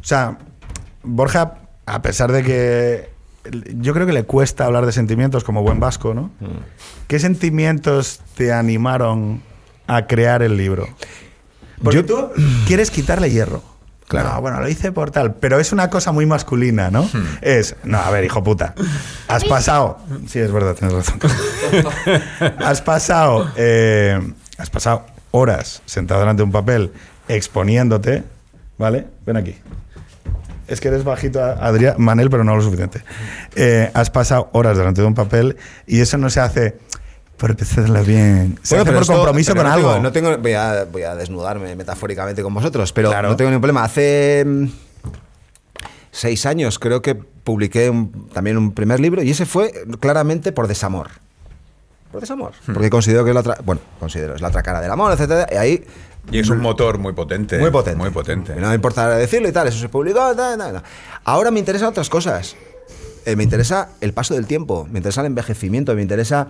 O sea, Borja, a pesar de que yo creo que le cuesta hablar de sentimientos como buen vasco, ¿no? ¿Qué sentimientos te animaron a crear el libro? Porque tú [clears throat] quieres quitarle hierro. Claro. No, bueno, lo hice por tal, pero es una cosa muy masculina, ¿no? Es, no, a ver, hijo puta, has pasado, sí, es verdad, tienes razón. [laughs] has pasado, eh, has pasado horas sentado delante de un papel exponiéndote, ¿vale? Ven aquí. Es que eres bajito, Adrián, Manel, pero no lo suficiente. Eh, has pasado horas delante de un papel y eso no se hace por hacerlo bien. Se hace por esto- compromiso pero con no algo. tengo- no tengo, voy, a, voy a desnudarme metafóricamente con vosotros, pero Claro. no tengo ningún problema. Hace mm, seis años creo que publiqué un- también un primer libro y ese fue claramente por desamor. Por desamor. Hmm. Porque considero que es la otra, bueno, considero es la otra cara del amor, etcétera, y ahí Y es un motor muy potente. muy potente. Muy potente. No me importa decirlo y tal, eso se publicó. Ahora me interesan otras cosas. Eh, me interesa el paso del tiempo, me interesa el envejecimiento, me interesa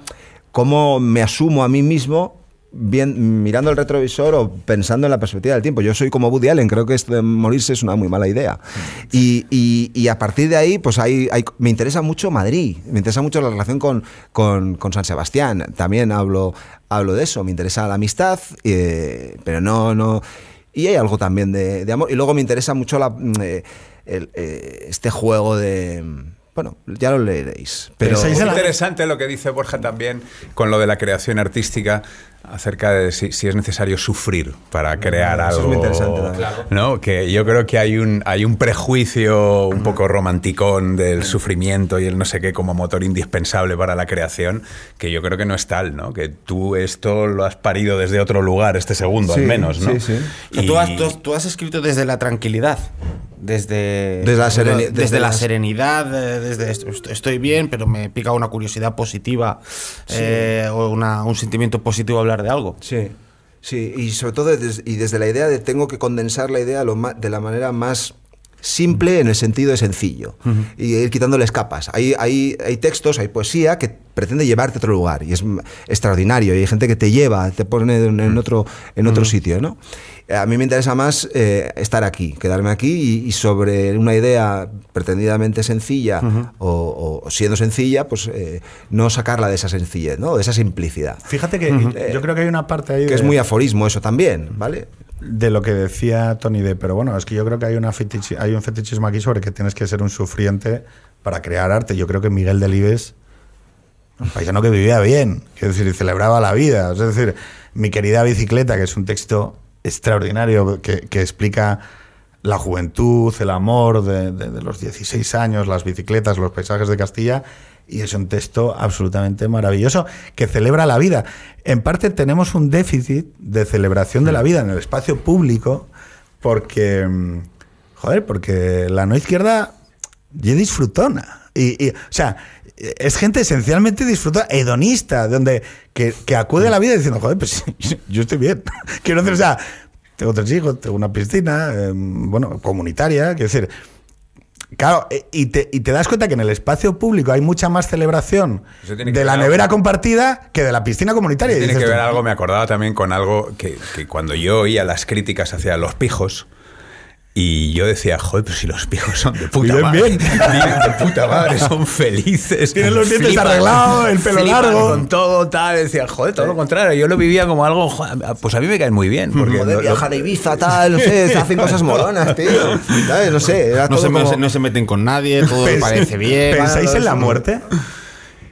cómo me asumo a mí mismo bien, mirando el retrovisor o pensando en la perspectiva del tiempo. Yo soy como Woody Allen, creo que esto de morirse es una muy mala idea. Y, y- y a partir de ahí, pues hay, hay- me interesa mucho Madrid, me interesa mucho la relación con, con- con San Sebastián. También hablo, hablo de eso, me interesa la amistad, eh, pero no, no. Y hay algo también de, de amor. Y luego me interesa mucho la, mm, eh, el, eh, este juego de. Bueno, ya lo leeréis. Pero, Es interesante lo que dice Borja también con lo de la creación artística acerca de si, si es necesario sufrir para crear eso es algo. muy interesante. ¿no? Que yo creo que hay un, hay un prejuicio un poco romanticón del sufrimiento y el no sé qué como motor indispensable para la creación, que yo creo que no es tal, ¿no? Que tú esto lo has parido desde otro lugar, este segundo Sí, al menos, ¿no? sí, sí. O sea, Y- tú, has, tú has- tú has escrito desde la tranquilidad, desde, Desde la sereni- desde, desde la las- serenidad, eh, desde esto- est- estoy bien, pero me pica una curiosidad positiva eh, o una- un sentimiento positivo hablar de algo. Sí, sí, y sobre todo desde, y desde la idea de tengo que condensar la idea lo de la manera más simple en el sentido de sencillo y ir quitándoles capas. Hay, hay, hay textos, hay poesía que pretende llevarte a otro lugar y es extraordinario y hay gente que te lleva, te pone en, en otro, en otro sitio, ¿no? A mí me interesa más eh, estar aquí, quedarme aquí y, y sobre una idea pretendidamente sencilla o, o siendo sencilla, pues eh, no sacarla de esa sencillez, ¿no? De esa simplicidad. Fíjate que yo creo que hay una parte ahí Que de, es muy aforismo eso también, ¿vale? De lo que decía Tony D, pero bueno, es que yo creo que hay, una hay un fetichismo aquí sobre que tienes que ser un sufriente para crear arte. Yo creo que Miguel Delibes, un paisano que vivía bien, quiero decir, celebraba la vida. Es decir, mi querida bicicleta, que es un texto extraordinario que, que explica la juventud, el amor de, de- de los 16 años, las bicicletas, los paisajes de Castilla, y es un texto absolutamente maravilloso que celebra la vida. En parte tenemos un déficit de celebración de la vida en el espacio público porque, mm, joder, porque la no izquierda ya disfrutona. Y, y, o sea, es gente esencialmente disfruta, hedonista, donde que, que acude a la vida diciendo, joder, pues [laughs] yo estoy bien. [laughs] Quiero decir, o sea, tengo tres hijos, tengo una piscina, eh, bueno, comunitaria, quiero decir, Claro, eh, y te, y te das cuenta que en el espacio público hay mucha más celebración de la ver nevera algo- compartida que de la piscina comunitaria. Tiene que ver tú, algo, me acordaba también con algo que, que cuando yo oía las críticas hacia los pijos, y yo decía, joder, pues si los pijos son de puta madre. bien. [laughs] De puta madre, son felices. Tienen los dientes flipan- arreglados, el pelo largo. Con todo tal. Decía, joder, todo lo contrario. Yo lo vivía como algo, pues a mí me caen muy bien. Porque Joder, lo- a Ibiza, tal, no sé, se hacen cosas molonas, [laughs] tío. ¿Sabes? No sé, era No todo se, como- no se- no se meten con nadie, todo Pens- parece bien. ¿Pensáis en la muerte?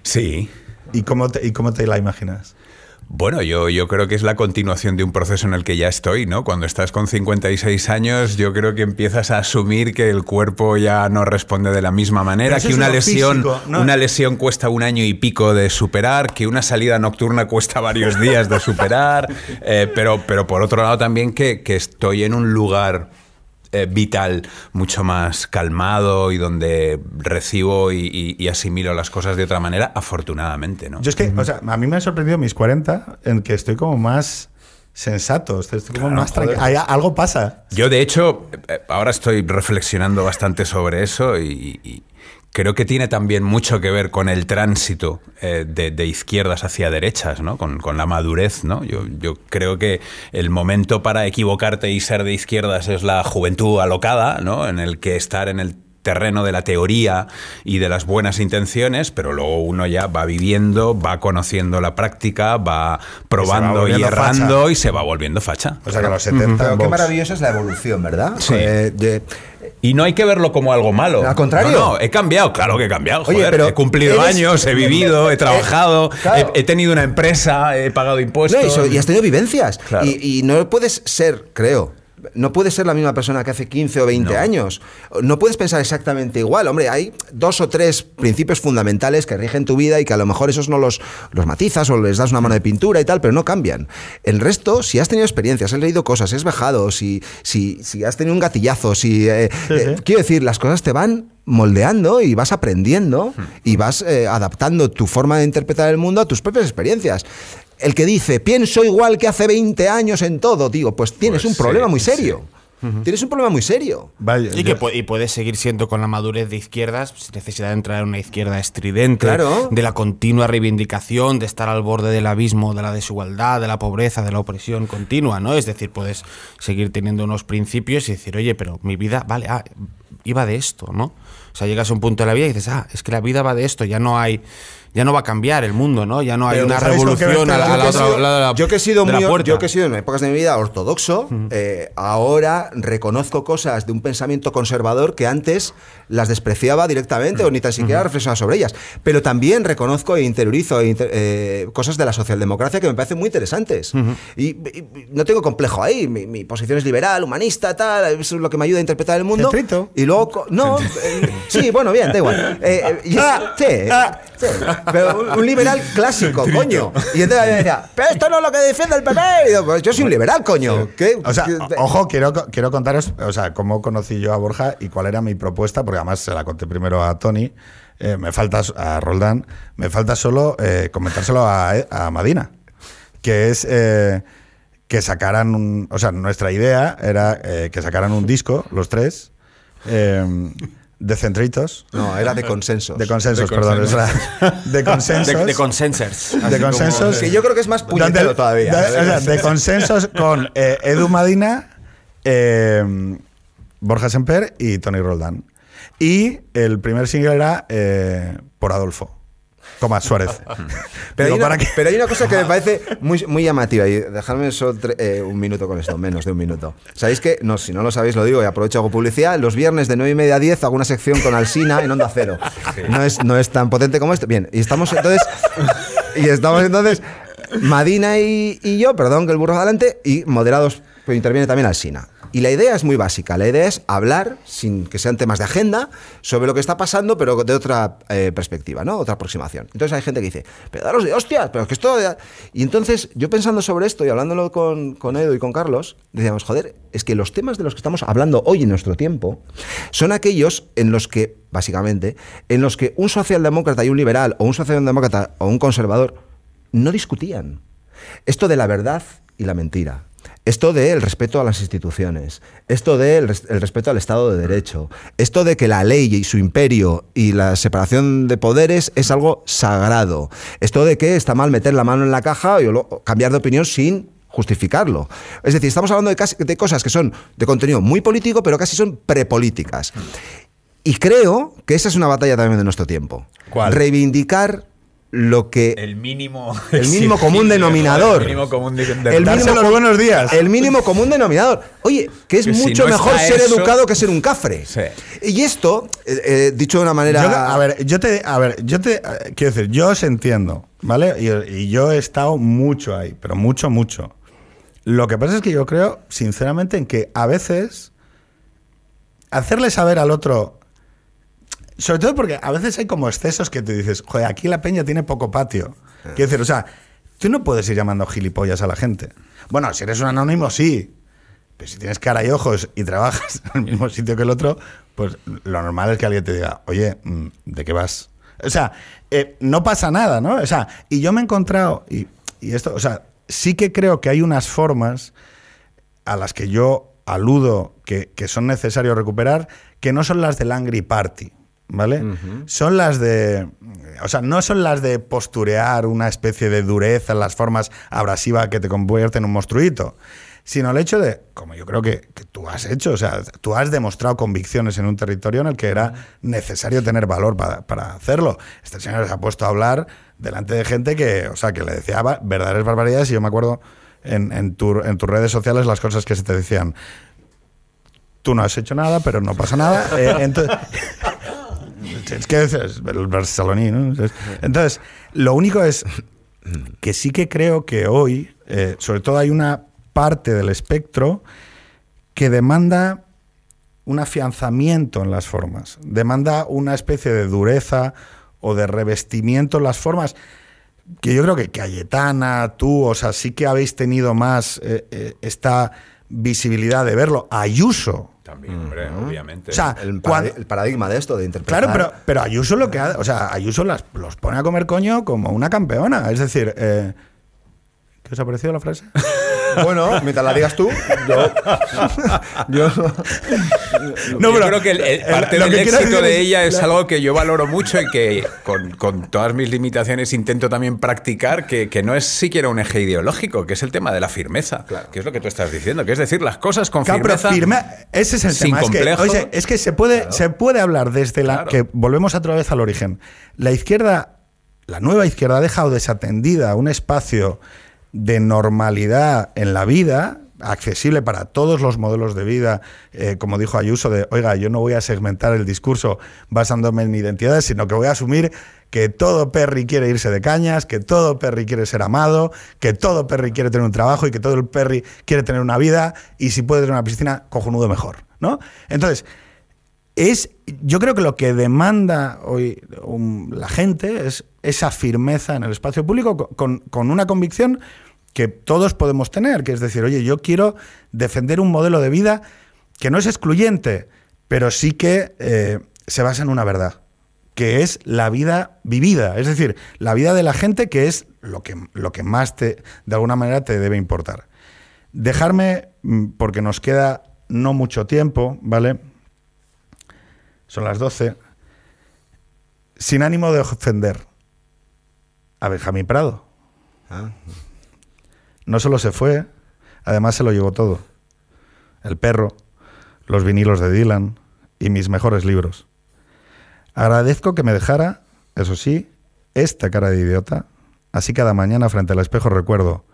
Sí. ¿Y cómo te, y cómo te la imaginas? Bueno, yo, yo creo que es la continuación de un proceso en el que ya estoy, ¿no? Cuando estás con 56 años, yo creo que empiezas a asumir que el cuerpo ya no responde de la misma manera, que una lesión, físico, ¿no? una lesión cuesta un año y pico de superar, que una salida nocturna cuesta varios días de superar, eh, pero, pero por otro lado también que, que estoy en un lugar eh, vital mucho más calmado y donde recibo y, y- y asimilo las cosas de otra manera, afortunadamente, ¿no? Yo es que, o sea, a mí me han sorprendido mis 40 en que estoy como más sensato, estoy como más tranquilo. Hay- Algo pasa. Yo, de hecho, eh, ahora estoy reflexionando bastante sobre eso y, y creo que tiene también mucho que ver con el tránsito eh, de, izquierdas hacia derechas, ¿no? Con, con la madurez, ¿no? Yo, yo creo que el momento para equivocarte y ser de izquierdas es la juventud alocada, ¿no? En el que estar en el terreno de la teoría y de las buenas intenciones, pero luego uno ya va viviendo, va conociendo la práctica, va probando y, errando facha. y se va volviendo facha. O sea, que a los 70 Pero qué Vox. maravillosa es la evolución, ¿verdad? Sí. Eh, de- Y no hay que verlo como algo malo. Al contrario. No, no, he cambiado, claro que he cambiado. Oye, joder. pero he cumplido eres- años, he vivido, he [laughs] trabajado, claro. he, he tenido una empresa, he pagado No, impuestos. y, so- y has tenido vivencias. Claro. Y, y no puedes ser, creo. No puedes ser la misma persona que hace 15 o 20 No. años. No puedes pensar exactamente igual. Hombre, hay dos o tres principios fundamentales que rigen tu vida y que a lo mejor esos no los, los matizas o les das una mano de pintura y tal, pero no cambian. El resto, si has tenido experiencias, has leído cosas, has viajado, si, si, si has tenido un gatillazo, si. eh, eh, sí. quiero decir, las cosas te van moldeando y vas aprendiendo y vas eh, adaptando tu forma de interpretar el mundo a tus propias experiencias. El que dice, pienso igual que hace 20 años en todo, digo, pues tienes Pues un problema sí, muy serio. Tienes un problema muy serio. Vaya, Y que pu- y puedes seguir siendo con la madurez de izquierdas sin necesidad de entrar en una izquierda estridente, Claro. de la continua reivindicación, de estar al borde del abismo de la desigualdad, de la pobreza, de la opresión continua, ¿no? Es decir, puedes seguir teniendo unos principios y decir, oye, pero mi vida, vale, ah, iba de esto, ¿no? O sea, llegas a un punto de la vida y dices, ah, es que la vida va de esto, ya no hay, ya no va a cambiar el mundo, ¿no? Ya no hay Pero una ¿sabéis con qué revolución a la, a otra lado de la- yo que he sido muy, yo que he sido en épocas de mi vida ortodoxo, eh, ahora reconozco cosas de un pensamiento conservador que antes las despreciaba directamente o ni tan siquiera reflexionaba sobre ellas. Pero también reconozco e interiorizo e inter- eh, cosas de la socialdemocracia que me parecen muy interesantes. y, no tengo complejo ahí. Mi, mi posición es liberal, humanista, tal. Eso es lo que me ayuda a interpretar el mundo. Y luego, no, sí, bueno, bien, da igual. Eh, eh, y- sí, sí, pero un, un liberal clásico, coño. Y entonces me decía, pero esto no es lo que defiende el PP. Y pues yo soy un liberal, coño. ¿Qué? O sea, ¿Qué- o- ojo, quiero, quiero contaros, o sea, cómo conocí yo a Borja y cuál era mi propuesta, porque además se la conté primero a Tony, eh, me falta a Roldán, me falta solo eh, comentárselo a, a Madina, que es eh, que sacaran un, o sea, nuestra idea era eh, que sacaran un disco, los tres, eh, de centritos, No, era de consensos. de consensos, De perdón, consensos. era de consensos. de, de consensers. de consensos. Que yo creo que es más puñetero Donde- todavía. de, o sea, de consensos con eh, Edu Madina, eh, Borja Semper y Tony Roldán. Y el primer single era eh, Por Adolfo. Coma Suárez. [laughs] Pero, hay una, ¿para qué? pero hay una cosa que me parece muy, muy llamativa y dejadme solo eh, un minuto con esto, menos de un minuto. ¿Sabéis que? No, si no lo sabéis, lo digo y aprovecho hago publicidad. Los viernes de 9 y media a 10 hago una sección con Alsina en Onda Cero. No, es, no es tan potente como esto. Bien, y estamos entonces. Y estamos entonces. Madina y, y yo, perdón que el burro adelante, y moderados, pero interviene también Alsina. Y la idea es muy básica. La idea es hablar, sin que sean temas de agenda, sobre lo que está pasando, pero de otra eh, perspectiva, ¿no? Otra aproximación. Entonces hay gente que dice, pero daros de hostias, pero es que esto... de-". Y entonces, yo pensando sobre esto y hablándolo con, con Edu y con Carlos, decíamos, joder, es que los temas de los que estamos hablando hoy en nuestro tiempo son aquellos en los que, básicamente, en los que un socialdemócrata y un liberal, o un socialdemócrata o un conservador, no discutían. Esto de la verdad y la mentira. Esto del respeto a las instituciones, esto del res- el respeto al Estado de Derecho, esto de que la ley y su imperio y la separación de poderes es algo sagrado, esto de que está mal meter la mano en la caja o cambiar de opinión sin justificarlo. Es decir, estamos hablando de, casi- de cosas que son de contenido muy político, pero casi son prepolíticas. Y creo que esa es una batalla también de nuestro tiempo. ¿Cuál? Reivindicar lo que El mínimo. el [laughs] mínimo común denominador. El mínimo común de, de- El mínimo los buenos días. El mínimo común denominador. Oye, que es Que si mucho no mejor ser eso- educado que ser un cafre. Sí. Y esto, eh, eh, dicho de una manera. Yo, a ver, yo te, a ver, yo te, eh, quiero decir, yo os entiendo, ¿vale? Y, y yo he estado mucho ahí, pero mucho, mucho. Lo que pasa es que yo creo, sinceramente, en que a veces hacerle saber al otro, sobre todo porque a veces hay como excesos que te dices, joder, aquí la peña tiene poco patio. Quiero decir, o sea, tú no puedes ir llamando gilipollas a la gente. Bueno, si eres un anónimo, sí. Pero si tienes cara y ojos y trabajas [laughs] en el mismo sitio que el otro, pues lo normal es que alguien te diga, oye, mm, ¿de qué vas? O sea, eh, no pasa nada, ¿no? O sea, y yo me he encontrado, y, y esto, o sea, sí que creo que hay unas formas a las que yo aludo que, que son necesarios recuperar, que no son las del Angry Party. ¿Vale? Son las de. O sea, no son las de posturear una especie de dureza en las formas abrasivas que te convierten en un monstruito. Sino el hecho de, como yo creo que, que tú has hecho, o sea, tú has demostrado convicciones en un territorio en el que era necesario tener valor para, para hacerlo. Este señor se ha puesto a hablar delante de gente que, o sea, que le decía verdaderas barbaridades y yo me acuerdo en, en, tu- en tus redes sociales las cosas que se te decían. Tú no has hecho nada, pero no pasa nada. [laughs] Eh, entonces, es que es, el barceloní, ¿no? Es- Entonces, lo único es que sí que creo que hoy, eh, sobre todo hay una parte del espectro que demanda un afianzamiento en las formas, demanda una especie de dureza o de revestimiento en las formas que yo creo que Cayetana, tú, o sea, sí que habéis tenido más eh, eh, esta visibilidad de verlo. Ayuso. También, hombre, obviamente. O sea, El, paradigma de esto, de interpretar. Claro, pero, pero Ayuso lo que ha- o sea, Ayuso las, los pone a comer coño como una campeona. Es decir, eh, ¿qué os ha parecido la frase? [laughs] Bueno, mientras la digas tú, yo. [laughs] yo No, yo pero- creo que el- el- el- parte lo del que éxito de es- ella es la- algo que yo valoro mucho y que con, con todas mis limitaciones intento también practicar, que, que no es siquiera un eje ideológico, que es el tema de la firmeza, que es lo que tú estás diciendo, que es decir las cosas con Claro, pero firmeza. firme- ese es el sin tema. Es que, complejo. oye, es que se puede, se puede hablar desde la. Claro. que volvemos otra vez al origen. La izquierda, la nueva izquierda ha dejado desatendida un espacio de normalidad en la vida accesible para todos los modelos de vida, eh, como dijo Ayuso, de, oiga, yo no voy a segmentar el discurso basándome en mi identidad, sino que voy a asumir que todo perri quiere irse de cañas, que todo perri quiere ser amado, que todo perri quiere tener un trabajo y que todo el perri quiere tener una vida y si puede tener una piscina, cojonudo mejor, ¿no? Entonces, es, yo creo que lo que demanda hoy um, la gente es esa firmeza en el espacio público co- con, con una convicción que todos podemos tener, que es decir, oye, yo quiero defender un modelo de vida que no es excluyente, pero sí que eh, se basa en una verdad, que es la vida vivida, es decir, la vida de la gente que es lo que, lo que más te, de alguna manera te debe importar. Dejarme, mm, porque nos queda no mucho tiempo, ¿vale? Son las 12. Sin ánimo de ofender a Benjamín Prado. Ah. No solo se fue, además se lo llevó todo. El perro, los vinilos de Dylan y mis mejores libros. Agradezco que me dejara, eso sí, esta cara de idiota. Así cada mañana frente al espejo recuerdo,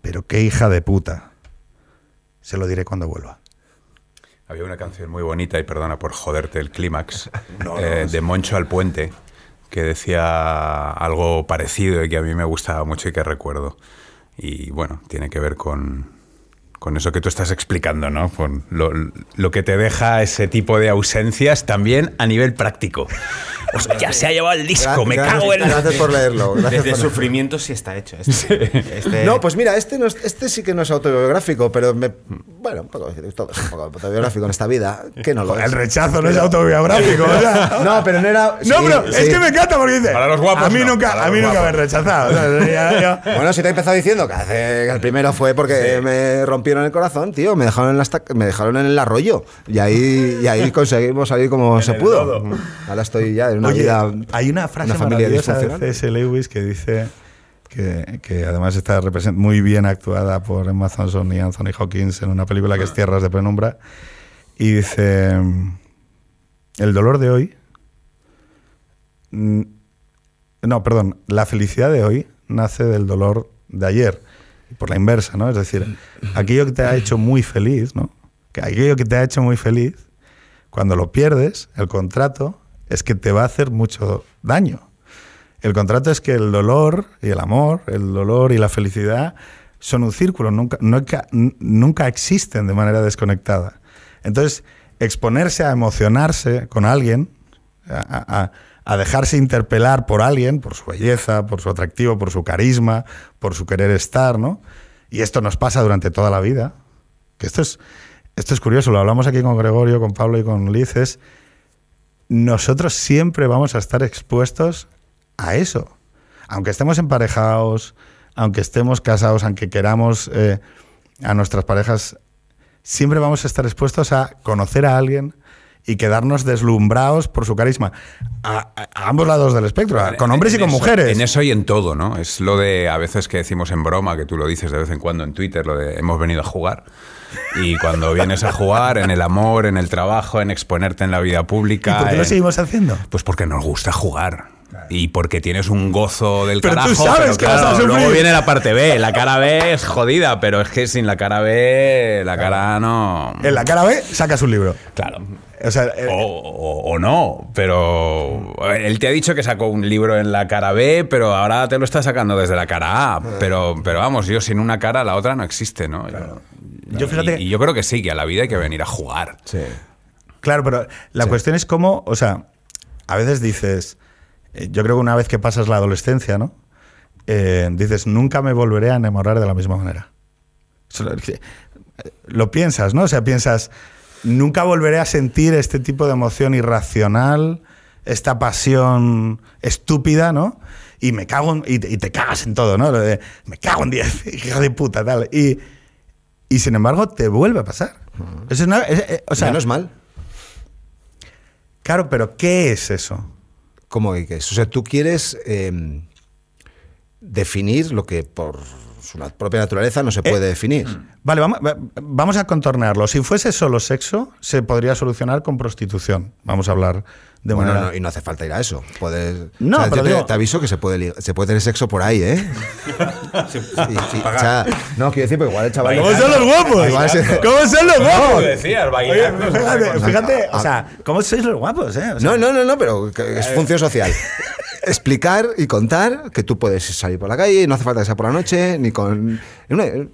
pero qué hija de puta. Se lo diré cuando vuelva. Había una canción muy bonita, y perdona por joderte el clímax, [laughs] eh, de Moncho al Puente, que decía algo parecido y que a mí me gustaba mucho y que recuerdo. Y bueno, tiene que ver con, con eso que tú estás explicando, ¿no? Con lo, lo que te deja ese tipo de ausencias también a nivel práctico. O sea, ya se ha llevado el disco, me Gracias- cago en... Gracias por leerlo. gracias Desde por- sufrimiento sí está hecho. Este, este- No, pues mira, este, no es- este sí que no es autobiográfico, pero me, bueno, un poco, todo es un poco autobiográfico en esta vida. Que no lo El es. rechazo no es autobiográfico. o sea. [laughs] No, pero no era. No, sí, pero es sí. que me encanta porque dice. Para los guapos A mí no, nunca, a mí nunca me han rechazado. o sea, ya- ya- Bueno, si te he empezado diciendo que, hace- que el primero fue porque me rompieron el corazón, tío, me dejaron en, la me dejaron en el arroyo y ahí, y ahí [laughs] conseguimos salir como se pudo. lodo. Ahora estoy ya en una Oye, vida. hay una frase una familia maravillosa de. C.S. Lewis que dice que, que además está muy bien actuada por Emma Thompson y Anthony Hawkins en una película que es Tierras de Penumbra. Y dice: El dolor de hoy. mm, No, perdón. La felicidad de hoy nace del dolor de ayer. Por la inversa, ¿no? Es decir, aquello que te ha hecho muy feliz, ¿no? Que aquello que te ha hecho muy feliz, cuando lo pierdes, el contrato es que te va a hacer mucho daño. El contrato es que el dolor y el amor, el dolor y la felicidad son un círculo, nunca, nunca, nunca existen de manera desconectada. Entonces, exponerse a emocionarse con alguien, a- a dejarse interpelar por alguien, por su belleza, por su atractivo, por su carisma, por su querer estar, ¿no? Y esto nos pasa durante toda la vida. que esto es, esto es curioso, lo hablamos aquí con Gregorio, con Pablo y con Liz, es nosotros siempre vamos a estar expuestos a eso. Aunque estemos emparejados, aunque estemos casados, aunque queramos eh, a nuestras parejas, siempre vamos a estar expuestos a conocer a alguien y quedarnos deslumbrados por su carisma. A, ambos lados del espectro, a- con hombres y En con eso- mujeres. En eso y en todo, ¿no? Es lo de a veces que decimos en broma, que tú lo dices de vez en cuando en Twitter, lo de hemos venido a jugar. Y cuando vienes a jugar, en el amor, en el trabajo, en exponerte en la vida ¿Y pública. por qué lo seguimos haciendo? Pues porque nos gusta jugar. Y porque tienes un gozo del Pero tú carajo. sabes que vas a luego viene la parte B. La cara B es jodida, pero es que sin la cara B, la cara no. En la cara B sacas un libro. Claro. O sea, eh, O, o- o no, pero él te ha dicho que sacó un libro en la cara B, pero ahora te lo está sacando desde la cara A. Pero, pero vamos, yo sin una cara, la otra no existe, ¿no? Yo fíjate- Y, y yo creo que sí, que a la vida hay que venir a jugar. Sí. Claro, pero la cuestión es cómo, o sea, a veces dices, eh, yo creo que una vez que pasas la adolescencia, ¿no? Eh, dices, nunca me volveré a enamorar de la misma manera. Eh, Lo piensas, ¿no? O sea, piensas, nunca volveré a sentir este tipo de emoción irracional, esta pasión estúpida, ¿no? Y me cago en, y, te- y te cagas en todo, ¿no? Lo de, me cago en 10, [laughs] hija de puta, tal. Y, y sin embargo, te vuelve a pasar. Eso es una- es- eh, o sea, Menos mal. Claro, pero ¿qué es eso? ¿Cómo que qué es? O sea, tú quieres eh, definir lo que por su propia naturaleza no se puede definir. Vale, vamos, va- vamos a contornearlo. Si fuese solo sexo, se podría solucionar con prostitución. Vamos a hablar de Bueno, manera... no, y no hace falta ir a eso. Puedes, No, o sea, pero yo te, digo- te aviso que se puede, se puede tener sexo por ahí, ¿eh? [laughs] Sí, sí, o sea, no, quiero decir, porque igual el chaval... ¿Cómo son los guapos? ¿Cómo son los guapos? decías, Oye, fíjate, fíjate, o sea, ¿cómo sois los guapos, eh? O sea, No, no, no, no, pero es función social. [laughs] Explicar y contar que tú puedes salir por la calle y no hace falta que sea por la noche, ni con...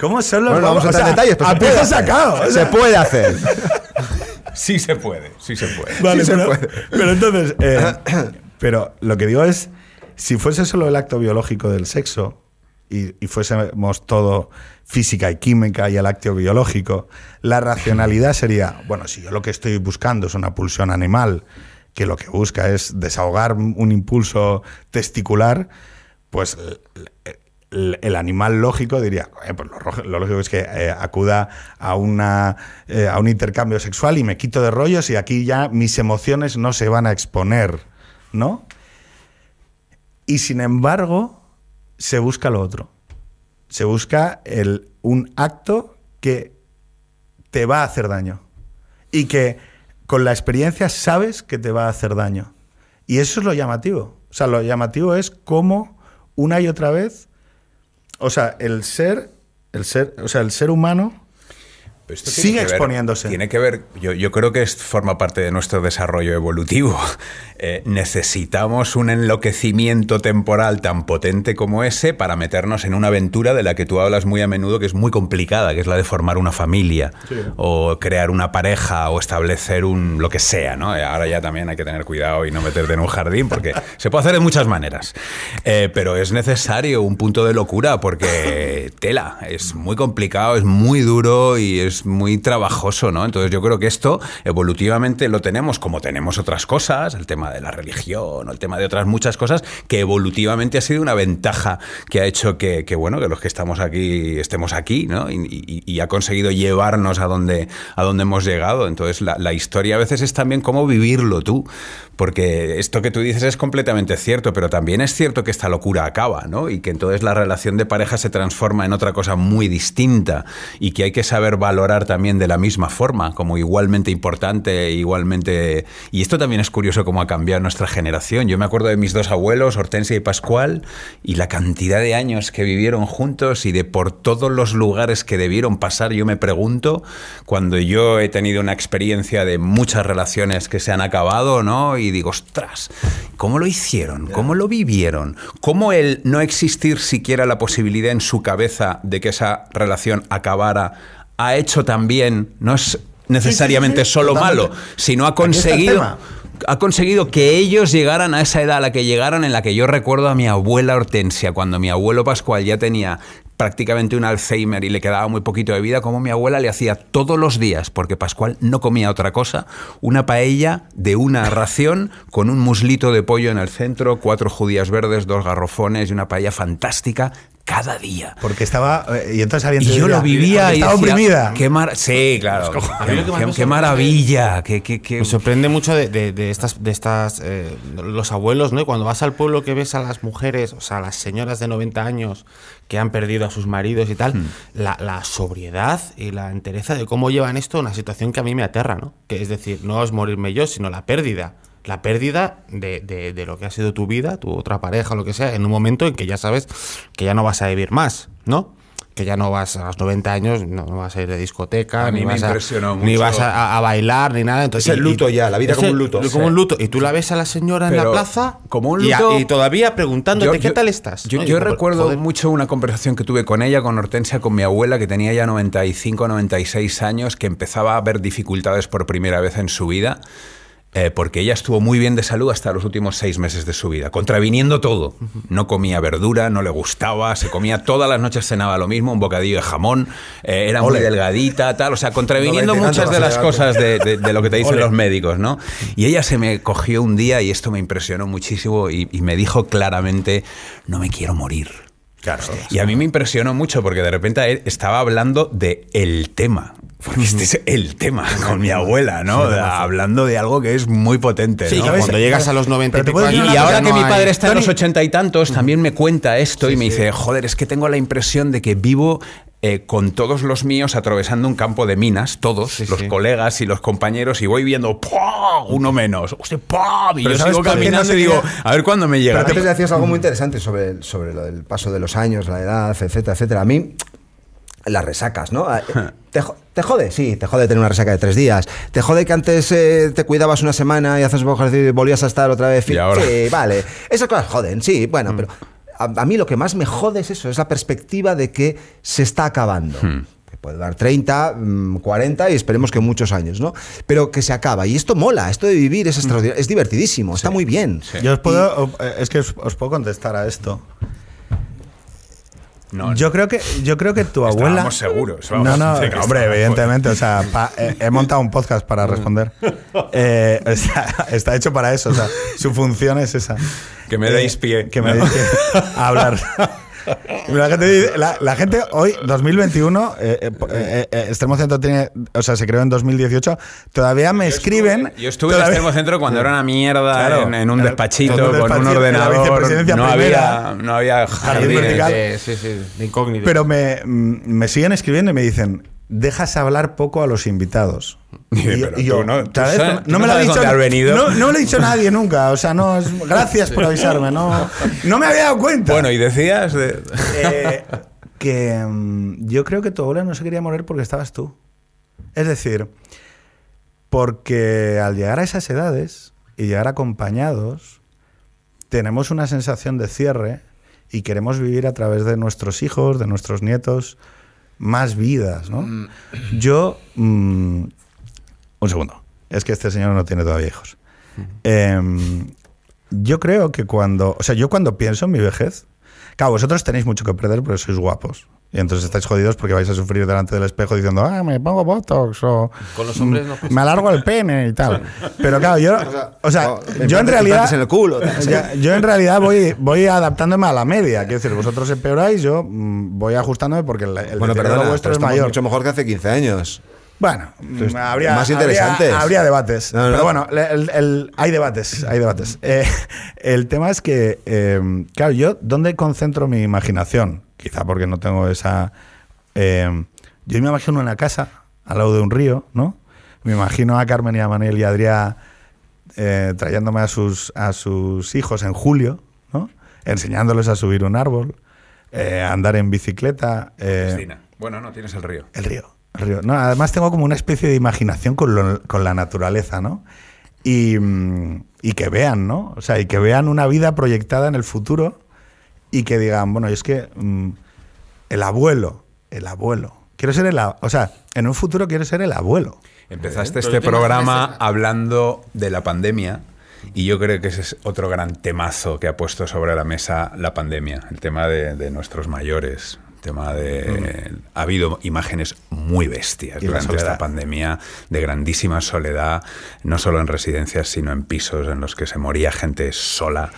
¿Cómo son los Bueno, vamos a entrar en O sea, detalles, pero a se puede peso hacer. sacado. o Se puede hacer. [laughs] Sí se puede, sí se puede. Vale, Sí se pero, puede. pero entonces, eh, [coughs] pero lo que digo es, si fuese solo el acto biológico del sexo y, y fuésemos todo física y química y el acto biológico, la racionalidad sería, bueno, si yo lo que estoy buscando es una pulsión animal, que lo que busca es desahogar un impulso testicular, pues el- animal lógico diría, "Oye, pues lo lógico es que eh, acuda a, una, eh, a un intercambio sexual y me quito de rollos y aquí ya mis emociones no se van a exponer, ¿no? Y sin embargo, se busca lo otro. Se busca el, un acto que te va a hacer daño. Y que con la experiencia sabes que te va a hacer daño. Y eso es lo llamativo. O sea, lo llamativo es cómo una y otra vez, o sea, el ser, el ser, o sea, el ser humano esto tiene sigue que ver- exponiéndose. tiene que ver, yo, yo creo que es, forma parte de nuestro desarrollo evolutivo. [laughs] Eh, necesitamos un enloquecimiento temporal tan potente como ese para meternos en una aventura de la que tú hablas muy a menudo, que es muy complicada, que es la de formar una familia, o crear una pareja, o establecer un lo que sea, ¿no? Eh, Ahora ya también hay que tener cuidado y no meterte en un jardín, porque [laughs] se puede hacer de muchas maneras. Eh, pero es necesario un punto de locura, porque tela, es muy complicado, es muy duro y es muy trabajoso, ¿no? Entonces yo creo que esto evolutivamente lo tenemos como tenemos otras cosas, el tema de la religión el tema de otras muchas cosas, que evolutivamente ha sido una ventaja que ha hecho que, bueno, que los que estamos aquí estemos aquí, ¿no? Y ha conseguido llevarnos a donde, a donde hemos llegado. Entonces la, la historia a veces es también cómo vivirlo tú, porque esto que tú dices es completamente cierto, pero también es cierto que esta locura acaba, ¿no? Y que entonces la relación de pareja se transforma en otra cosa muy distinta y que hay que saber valorar también de la misma forma, como igualmente importante, igualmente... Y esto también es curioso cómo ha cambiado nuestra generación. Yo me acuerdo de mis dos abuelos, Hortensia y Pascual, y la cantidad de años que vivieron juntos y de por todos los lugares que debieron pasar, yo me pregunto, cuando yo he tenido una experiencia de muchas relaciones que se han acabado, ¿no? Y digo, ostras, ¿cómo lo hicieron? ¿Cómo lo vivieron? ¿Cómo el no existir siquiera la posibilidad en su cabeza de que esa relación acabara ha hecho también, no es necesariamente sí, sí, solo totalmente. malo, sino ha conseguido ha conseguido que ellos llegaran a esa edad a la que llegaron, en la que yo recuerdo a mi abuela Hortensia, cuando mi abuelo Pascual ya tenía prácticamente un Alzheimer y le quedaba muy poquito de vida, como mi abuela le hacía todos los días, porque Pascual no comía otra cosa, una paella de una ración con un muslito de pollo en el centro, cuatro judías verdes, dos garrofones y una paella fantástica cada día. Porque estaba. eh, y entonces alguien Y yo lo vivía y Estaba decía, oprimida. Qué mar sí, claro. A Qué, qué sorprende- maravilla. Qué, qué, qué- Me sorprende mucho de, de- de estas, de estas eh, los abuelos, ¿no? Y cuando vas al pueblo que ves a las mujeres, o sea, las señoras de 90 años que han perdido a sus maridos y tal, la, la sobriedad y la entereza de cómo llevan esto, una situación que a mí me aterra, ¿no? Que es decir, no es morirme yo, sino la pérdida. La pérdida de, de- de lo que ha sido tu vida, tu otra pareja, lo que sea, en un momento en que ya sabes que ya no vas a vivir más, ¿no? Que ya no vas a los 90 años, no, no vas a ir de discoteca, ni vas, a, impresionó ni mucho. vas a, a bailar, ni nada. Entonces, Es el luto ya, la vida como un luto. Como un luto. Y tú la ves a la señora en la Pero plaza como un y a- luto- y, todavía preguntándote, Yo- ¿qué yo- tal estás? Yo, ¿No? Y yo digo, recuerdo joder. mucho una conversación que tuve con ella, con Hortensia, con mi abuela, que tenía ya 95, 96 años, que empezaba a ver dificultades por primera vez en su vida. Eh, porque ella estuvo muy bien de salud hasta los últimos seis meses de su vida, contraviniendo todo. No comía verdura, no le gustaba, se comía todas las noches, cenaba lo mismo, un bocadillo de jamón, eh, era muy delgadita, tal, o sea, contraviniendo No, muchas de las cosas de, de- de lo que te dicen Ole. los médicos, ¿no? Y ella se me cogió un día y esto me impresionó muchísimo y, y me dijo claramente, no me quiero morir. Claro. Y a mí me impresionó mucho porque de repente él estaba hablando de el tema. Porque este es el tema [laughs] con mi abuela, ¿no? hablando de algo que es muy potente. Sí, ¿no? que ¿sabes? cuando llegas a los 90 y pico Y ahora no que mi hay- padre está en los ochenta y tantos, también me cuenta esto y me dice, joder, es que tengo la impresión de que vivo eh, con todos los míos atravesando un campo de minas, todos, Sí, los sí. colegas y los compañeros, y voy viendo uno menos, hostia, ¡pah! y Pero yo ¿sabes sigo no caminando se y digo, a ver cuándo me llega. Pero antes decías algo muy interesante sobre, el- sobre lo del paso de los años, la edad, etcétera, etcétera. A mí, las resacas, ¿no? Eh, [laughs] ¿Te, te jode? Sí, te jode tener una resaca de tres días. ¿Te jode que antes eh, te cuidabas una semana y haces un poco ejercicio y volvías a estar otra vez? Y ahora. Sí, vale. Esas cosas joden, sí, bueno, pero a, a mí lo que más me jode es eso, es la perspectiva de que se está acabando. Que puede dar 30, mm, 40 y esperemos que muchos años, ¿no? Pero que se acaba. Y esto mola, esto de vivir es extraordinario, es divertidísimo, está muy bien. Yo os puedo. eh, Es que os, os puedo contestar a esto. No, Yo creo que, yo creo que tu abuela. Estábamos seguros, No, vamos. no, que hombre, evidentemente. O sea, pa- eh, he montado un podcast para responder. [laughs] Eh, está, está hecho para eso. O sea, su función es esa. Que me Eh, deis pie. Que me deis pie [laughs] a hablar. [laughs] La gente, dice- la, la gente hoy, 2021, eh, eh, eh, eh, Extremo Centro tiene, o sea, se creó en 2018, todavía me escriben. Yo estuve en Extremo Centro cuando era una mierda Claro. en, en un despachito con un despachito, ordenador. No había, no había Jardín vertical. de- sí, sí, de incógnito. Pero me, mm, me siguen escribiendo y me dicen, dejas hablar poco a los invitados. Y, yo- y no- sabes- no me lo ha dicho. No, no me lo ha dicho nadie nunca. O sea, no, es- gracias por avisarme. No, [laughs] no me había dado cuenta. Bueno, y decías de... Eh, que mm, yo creo que tu abuela no se quería morir porque estabas tú. Es decir, porque al llegar a esas edades y llegar acompañados, tenemos una sensación de cierre y queremos vivir a través de nuestros hijos, de nuestros nietos, más vidas, ¿no? Yo... mm, un segundo. Es que este señor no tiene todavía hijos. Em, yo creo que cuando... O sea, yo cuando pienso en mi vejez... Claro, vosotros tenéis mucho que perder porque sois guapos. Y entonces estáis jodidos porque vais a sufrir delante del espejo diciendo, ah, me pongo Botox o Con los hombres no "Mm, pasa me alargo el pene y tal. Pero claro, yo, o sea, yo en realidad, en el culo. Ya, yo en realidad voy, [laughs] voy adaptándome a la media. Quiero decir, vosotros empeoráis, yo mm, voy ajustándome porque el, el Bueno, perdona, vuestro pero es mayor. mucho mejor que hace 15 años. Bueno, Entonces, habría, más habría- interesantes. Habría, debates. No, no. Pero bueno, el- el- hay debates, hay debates. Eh, [laughs] el tema es que, eh, claro, yo, ¿dónde concentro mi imaginación? Quizá porque no tengo esa... eh, yo me imagino una casa al lado de un río, ¿no? Me imagino a Carmen y a Manel y a Adrián eh, trayéndome a sus, a sus hijos en julio, ¿no? Enseñándoles a subir un árbol, eh, a andar en bicicleta. eh, Cristina. Bueno, no, tienes el río. el río. El río. No, además tengo como una especie de imaginación con, lo- con la naturaleza, ¿no? Y, y que vean, ¿no? O sea, y que vean una vida proyectada en el futuro y que digan, bueno, es que mm, el abuelo, el abuelo. Quiero ser el O sea, en un futuro quiero ser el abuelo. Empezaste este programa hablando de la pandemia y yo creo que ese es otro gran temazo que ha puesto sobre la mesa la pandemia, el tema de, de nuestros mayores. Tema de ha habido imágenes muy bestias Y durante esta pandemia de grandísima soledad, no solo en residencias, sino en pisos en los que se moría gente sola,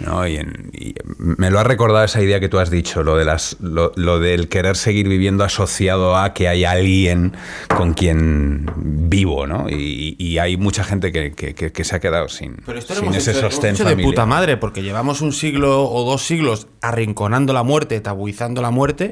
¿no? Y, en- y me lo ha recordado esa idea que tú has dicho, lo de las lo, lo del querer seguir viviendo asociado a que hay alguien con quien vivo, ¿no? Y, y hay mucha gente que, que- que- que se ha quedado sin, Pero esto sin ese hecho, sostén hecho de familiar. puta madre, porque llevamos un siglo o dos siglos arrinconando la muerte, tabuizando la muerte,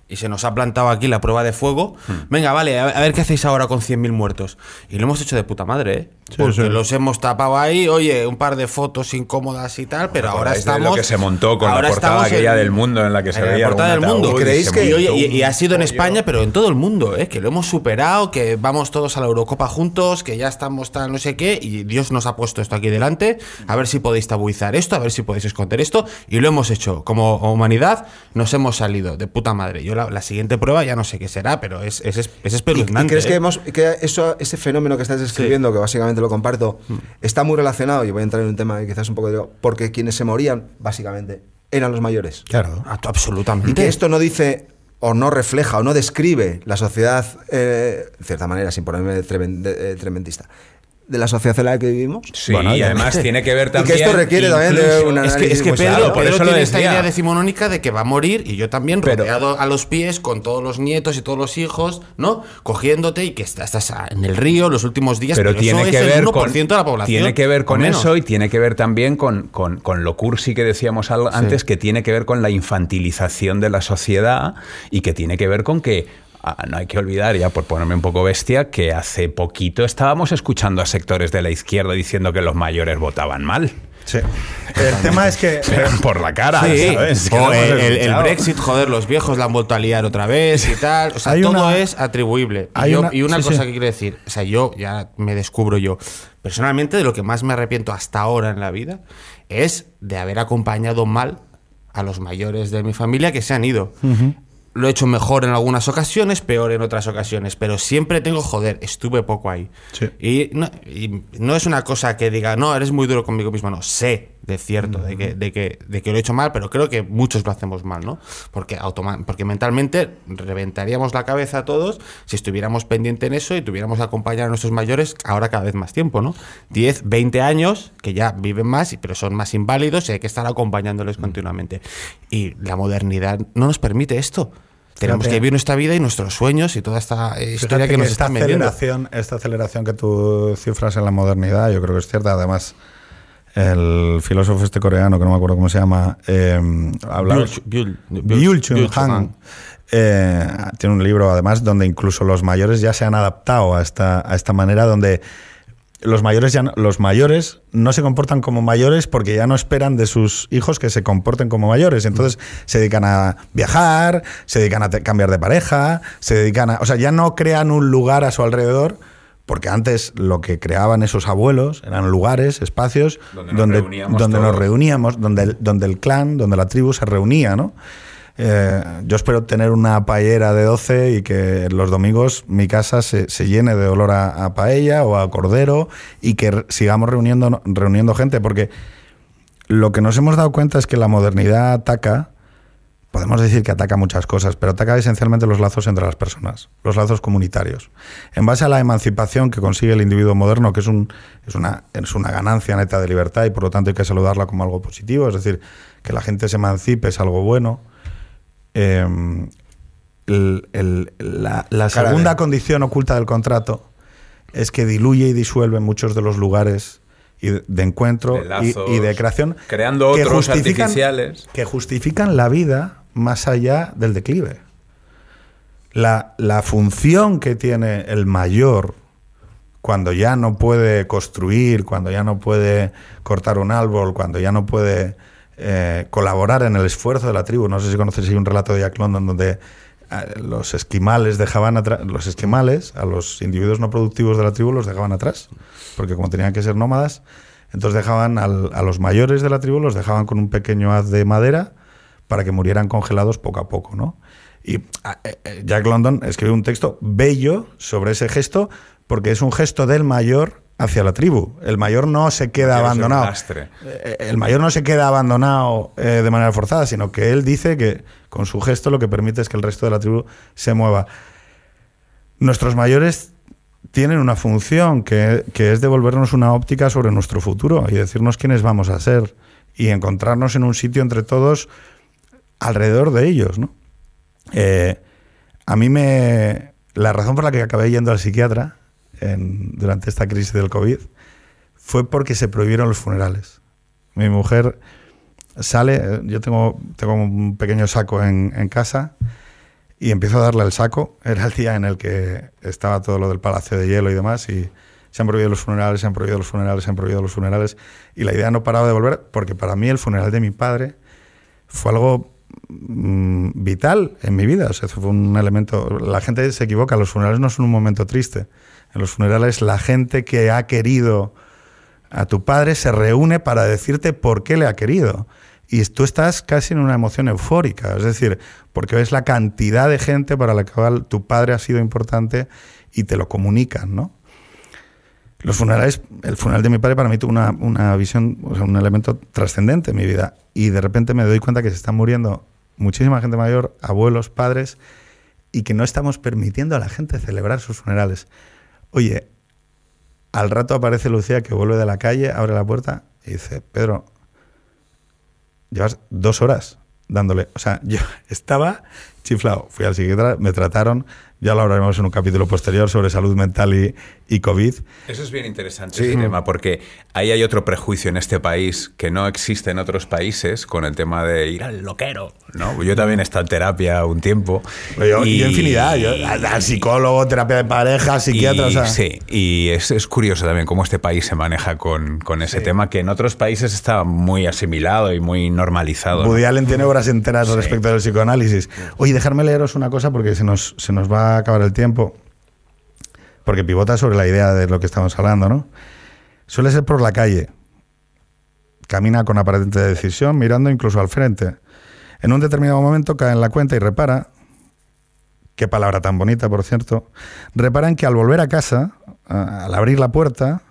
y se nos ha plantado aquí la prueba de fuego. Hmm. Venga, vale, a ver qué hacéis ahora con 100.000 muertos. Y lo hemos hecho de puta madre, ¿eh? porque sí. los hemos tapado ahí, oye, un par de fotos incómodas y tal, pero ahora estamos... lo que se montó con ahora la portada estamos aquella en- del mundo en la que se en la veía portada del mundo. y ¿Creéis que- y, montó oye, y- un y ha sido en. España, pero en todo el mundo, ¿eh? que lo hemos superado, que vamos todos a la Eurocopa juntos, que ya estamos tal no sé qué, y Dios nos ha puesto esto aquí delante, a ver si podéis tabuizar esto, a ver si podéis esconder esto, y lo hemos hecho. Como humanidad nos hemos salido de puta madre. Yo la, la siguiente prueba ya no sé qué será, pero es, es, es ¿Y, y espeluznante. crees ¿eh? que, hemos, que eso, ese fenómeno que estás describiendo, que básicamente lo comparto, Mm. está muy relacionado, y voy a entrar en un tema que quizás un poco de... Porque quienes se morían, básicamente, eran los mayores. Claro. Ah, Y Absolutamente. que esto no dice o no refleja o no describe la sociedad, eh, de cierta manera, sin ponerme tremen- de- eh, tremendista, de la sociedad en la que vivimos. Sí, Bueno, y además tiene que ver [laughs] Y también. que esto requiere también de incluso- un Es que, análisis es que Pedro, serio. por Pedro eso lo tiene esta idea decimonónica de que va a morir y yo también Pero- rodeado a los pies con todos los nietos y todos los hijos, ¿no? Cogiéndote y que estás, estás en el río los últimos días, pero, pero, tiene eso que es ver el 1% con de la población. tiene que ver con eso y tiene que ver también con, con- con lo cursi que decíamos al- antes que tiene que ver con la infantilización de la sociedad y que tiene que ver con que no hay que olvidar, ya por ponerme un poco bestia, que hace poquito estábamos escuchando a sectores de la izquierda diciendo que los mayores votaban mal. Sí. El tema es que. [laughs] por la cara, Sí, ¿sabes? O el, el- el escuchado. Brexit, joder, los viejos la han vuelto a liar otra vez y tal. O sea, Hay todo una- es atribuible. Y, hay yo- una- y una sí, cosa sí. que quiero decir, o sea, yo ya me descubro yo. Personalmente, de lo que más me arrepiento hasta ahora en la vida es de haber acompañado mal a los mayores de mi familia que se han ido. Lo he hecho mejor en algunas ocasiones, peor en otras ocasiones, pero siempre tengo, joder, estuve poco ahí. Sí. Y, no, y no es una cosa que diga, no, eres muy duro conmigo mismo, no, sé de cierto, de, que, de, que, de que lo he hecho mal, pero creo que muchos lo hacemos mal, ¿no? Porque, porque mentalmente reventaríamos la cabeza a todos si estuviéramos pendientes en eso y tuviéramos que acompañar a nuestros mayores ahora cada vez más tiempo, ¿no? 10, 20 años que ya viven más, pero son más inválidos y hay que estar acompañándoles continuamente. Y la modernidad no nos permite esto. Tenemos Fíjate. que vivir nuestra vida y nuestros sueños y toda esta eh, historia Fíjate que nos esta están vendiendo. aceleración, esta aceleración que tú cifras en la modernidad, yo creo que es cierta. Además, el filósofo este coreano, que no me acuerdo cómo se llama, eh, habla- Byul- Byul- Byul- Byul Chun Han. Han. eh, tiene un libro, además, donde incluso los mayores ya se han adaptado a esta, a esta manera, donde los mayores ya no, los mayores no se comportan como mayores porque ya no esperan de sus hijos que se comporten como mayores. Entonces se dedican a viajar, se dedican a cambiar de pareja, se dedican a. O sea, ya no crean un lugar a su alrededor. Porque antes lo que creaban esos abuelos eran lugares, espacios Donde nos donde, reuníamos donde nos reuníamos, donde el, donde el clan, donde la tribu se reunía, ¿no? Eh, yo espero tener una paellera de 12 y que los domingos mi casa se, se llene de olor a, a paella o a cordero y que sigamos reuniendo, reuniendo gente, porque lo que nos hemos dado cuenta es que la modernidad ataca, podemos decir que ataca muchas cosas, pero ataca esencialmente los lazos entre las personas, los lazos comunitarios. En base a la emancipación que consigue el individuo moderno, que es, un, es, una, es una ganancia neta de libertad y por lo tanto hay que saludarla como algo positivo, es decir, que la gente se emancipe es algo bueno. Eh, el- el- la, segunda de- condición oculta del contrato es que diluye y disuelve muchos de los lugares y de, encuentro De y- lazos, y, de creación creando que otros justifican- artificiales. que justifican la vida más allá del declive. La, la función que tiene el mayor cuando ya no puede construir, cuando ya no puede cortar un árbol, cuando ya no puede eh, colaborar en el esfuerzo de la tribu. No sé si conoces hay un relato de Jack donde eh, los esquimales dejaban atrás, los esquimales a los individuos no productivos de la tribu los dejaban atrás, porque como tenían que ser nómadas, entonces dejaban a los mayores de la tribu los dejaban con un pequeño haz de madera para que murieran congelados poco a poco, ¿no? Y ah, eh, eh, Jack London escribió un texto bello sobre ese gesto porque es un gesto del mayor hacia la tribu. El mayor no se queda abandonado. Eh, El mayor no se queda abandonado eh, de manera forzada, sino que él dice que con su gesto lo que permite es que el resto de la tribu se mueva. Nuestros mayores tienen una función que, que es devolvernos una óptica sobre nuestro futuro y decirnos quiénes vamos a ser y encontrarnos en un sitio entre todos alrededor de ellos, ¿no? Eh, a mí me... La razón por la que acabé yendo al psiquiatra en- durante esta crisis del COVID fue porque se prohibieron los funerales. Mi mujer sale, yo tengo, tengo un pequeño saco en, en casa y empiezo a darle el saco. [laughs] Era el día en el que estaba todo lo del Palacio de Hielo y demás y se han prohibido los funerales, se han prohibido los funerales, se han prohibido los funerales y la idea no paraba de volver porque para mí el funeral de mi padre fue algo vital en mi vida. O fue un elemento. La gente se equivoca, los funerales no son un momento triste. En los funerales, la gente que ha querido a tu padre se reúne para decirte por qué le ha querido. Y tú estás casi en una emoción eufórica. Es decir, porque ves la cantidad de gente para la cual tu padre ha sido importante y te lo comunican, ¿no? Los funerales, el funeral de mi padre para mí tuvo una, una visión, o sea, un elemento trascendente en mi vida. Y de repente me doy cuenta que se están muriendo muchísima gente mayor, abuelos, padres, y que no estamos permitiendo a la gente celebrar sus funerales. Oye, al rato aparece Lucía que vuelve de la calle, abre la puerta y dice, Pedro, llevas dos horas dándole. O sea, yo [laughs] estaba chiflado. Fui al psiquiatra, me trataron. Ya lo hablaremos en un capítulo posterior sobre salud mental y, y COVID. Eso es bien interesante ese tema, porque ahí hay otro prejuicio en este país que no existe en otros países con el tema de ir al loquero. ¿no? Yo también he estado en terapia un tiempo. Yo, yo infinidad. Yo, al, al psicólogo, terapia de pareja, psiquiatra. Y, o sea, Sí, y es, es curioso también cómo este país se maneja con, con ese tema que en otros países está muy asimilado y muy normalizado. ¿no? Woody Allen tiene obras enteras respecto del psicoanálisis. Oye, dejarme leeros una cosa porque se nos, se nos va acabar el tiempo. Porque pivota sobre la idea de lo que estamos hablando, ¿no? Suele ser por la calle. Camina con aparente decisión, mirando incluso al frente. En un determinado momento cae en la cuenta y repara, qué palabra tan bonita, por cierto, repara en que al volver a casa, al abrir la puerta,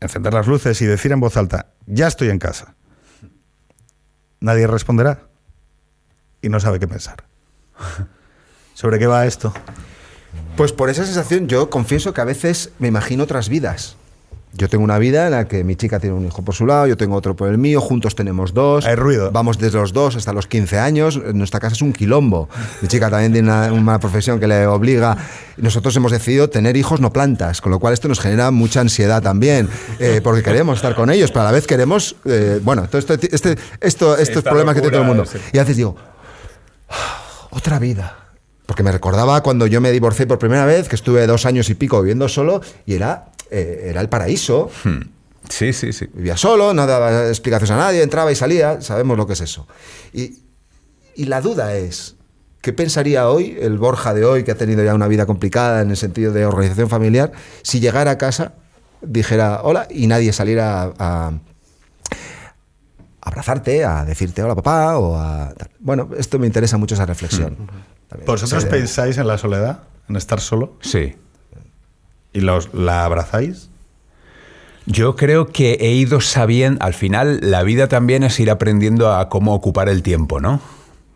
encender las luces y decir en voz alta, ya estoy en casa nadie responderá y no sabe qué pensar. [laughs] ¿Sobre qué va esto? Pues por esa sensación yo confieso que a veces me imagino otras vidas. Yo tengo una vida en la que mi chica tiene un hijo por su lado, yo tengo otro por el mío, juntos tenemos dos. Hay ruido. Vamos desde los dos hasta los 15 años. Nuestra casa es un quilombo. Mi chica también tiene una, una profesión que le obliga. Nosotros hemos decidido tener hijos, no plantas, con lo cual esto nos genera mucha ansiedad también, eh, [laughs] porque queremos estar con ellos, pero a la vez queremos. eh, bueno, todo esto, este, esto, estos Esta problemas que tiene todo el mundo. sí. Y a veces digo, otra vida. Porque me recordaba cuando yo me divorcié por primera vez, que estuve dos años y pico viviendo solo, y era, eh, era el paraíso. Hmm. Sí, sí, sí. Vivía solo, no daba explicaciones a nadie, entraba y salía, sabemos lo que es eso. Y, y la duda es, ¿qué pensaría hoy el Borja de hoy, que ha tenido ya una vida complicada en el sentido de organización familiar, si llegara a casa, dijera hola y nadie saliera a, a abrazarte, a decirte hola papá o a... Bueno, esto me interesa mucho esa reflexión. También. ¿Vosotros pensáis en la soledad? ¿En estar solo? Sí. ¿Y los, la abrazáis? Yo creo que he ido sabiendo, al final la vida también es ir aprendiendo a cómo ocupar el tiempo, ¿no?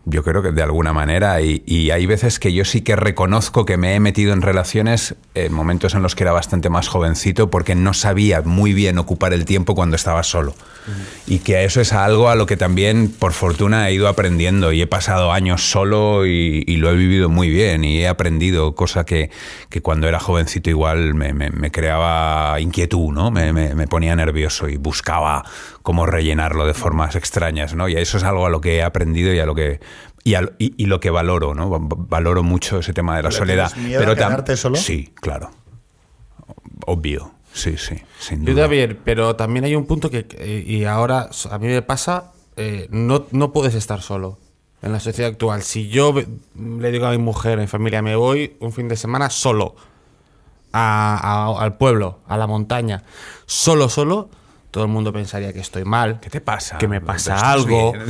Yo creo que de alguna manera, y, y hay veces que yo sí que reconozco que me he metido en relaciones en momentos en los que era bastante más jovencito porque no sabía muy bien ocupar el tiempo cuando estaba solo. Y que eso es algo a lo que también, por fortuna, he ido aprendiendo y he pasado años solo y, y lo he vivido muy bien y he aprendido, cosa que, que cuando era jovencito igual me, me- me creaba inquietud, ¿no? Me- me ponía nervioso y buscaba cómo rellenarlo de formas extrañas, ¿no? Y eso es algo a lo que he aprendido y a lo que... Y, al- y- y lo que valoro, ¿no? Va- Valoro mucho ese tema de la ¿Le soledad. tienes miedo a tam- quedarte solo? Sí, claro. Obvio. Sí, sí, sin Yo duda. también, pero también hay un punto que, y ahora a mí me pasa, eh, no, no puedes estar solo en la sociedad actual. Si yo ve- le digo a mi mujer, a mi familia, me voy un fin de semana solo a- a- al pueblo, a la montaña, solo, solo, todo el mundo pensaría que estoy mal. ¿Qué te pasa? Que me pasa algo. [laughs]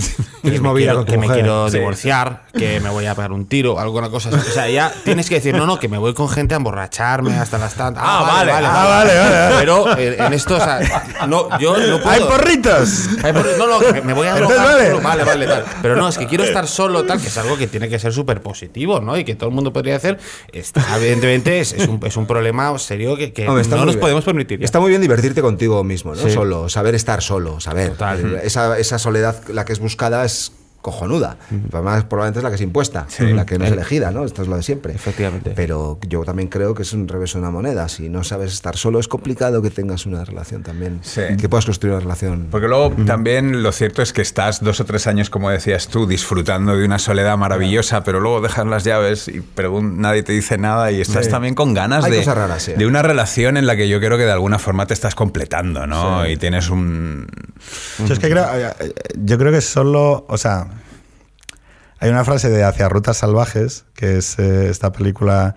Que me, quiero, con tu que me mujer. quiero Sí. divorciar, que me voy a pegar un tiro, alguna cosa así. O sea, ya tienes que decir, no, no, que me voy con gente a emborracharme hasta las tantas. Ah, vale, ah, vale, vale, vale. Pero eh, en esto, o sea, no, yo no puedo. ¡Hay porritos! Ay, por- No, no, que me voy a drogar vale. solo. Vale, vale, tal. Pero no, es que quiero estar solo, tal, que es algo que tiene que ser súper positivo, ¿no? Y que todo el mundo podría hacer. Está, evidentemente, es, es un, es un problema serio que, que Hombre, está no nos bien. podemos permitir. ya. Está muy bien divertirte contigo mismo, ¿no? Sí. Solo, saber estar solo, saber. Esa, esa soledad, la que es buscada, es cojonuda. Además, probablemente es la que es impuesta, la que no es elegida, ¿no? Esto es lo de siempre. Efectivamente. Pero yo también creo que es un revés de una moneda. Si no sabes estar solo, es complicado que tengas una relación también. Sí. Que puedas construir una relación. Porque luego también lo cierto es que estás dos o tres años, como decías tú, disfrutando de una soledad maravillosa, pero luego dejas las llaves y nadie te dice nada y estás Sí. también con ganas Hay de, cosas raras, sí. de una relación en la que yo creo que de alguna forma te estás completando, ¿no? Y tienes un... Yo es que creo, eh, yo creo que solo, o sea, hay una frase de Hacia Rutas Salvajes, que es eh, esta película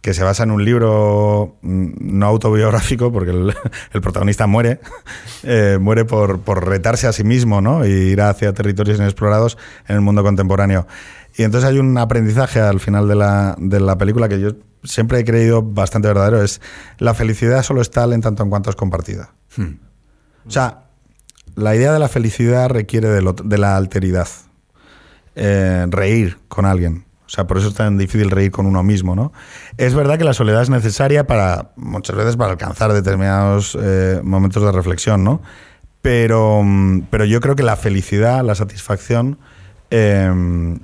que se basa en un libro mm, no autobiográfico, porque el, [laughs] el protagonista muere, [laughs] eh, muere por, por retarse a sí mismo, ¿no? Y ir hacia territorios inexplorados en el mundo contemporáneo. Y entonces hay un aprendizaje al final de la, de la película que yo siempre he creído bastante verdadero, es la felicidad solo es tal en tanto en cuanto es compartida. O sea, la idea de la felicidad requiere del otro- de la alteridad. Eh, reír con alguien. O sea, por eso es tan difícil reír con uno mismo, ¿no? Es verdad que la soledad es necesaria para, muchas veces, para alcanzar determinados eh, momentos de reflexión, ¿no? Pero, mm, pero yo creo que la felicidad, la satisfacción, eh,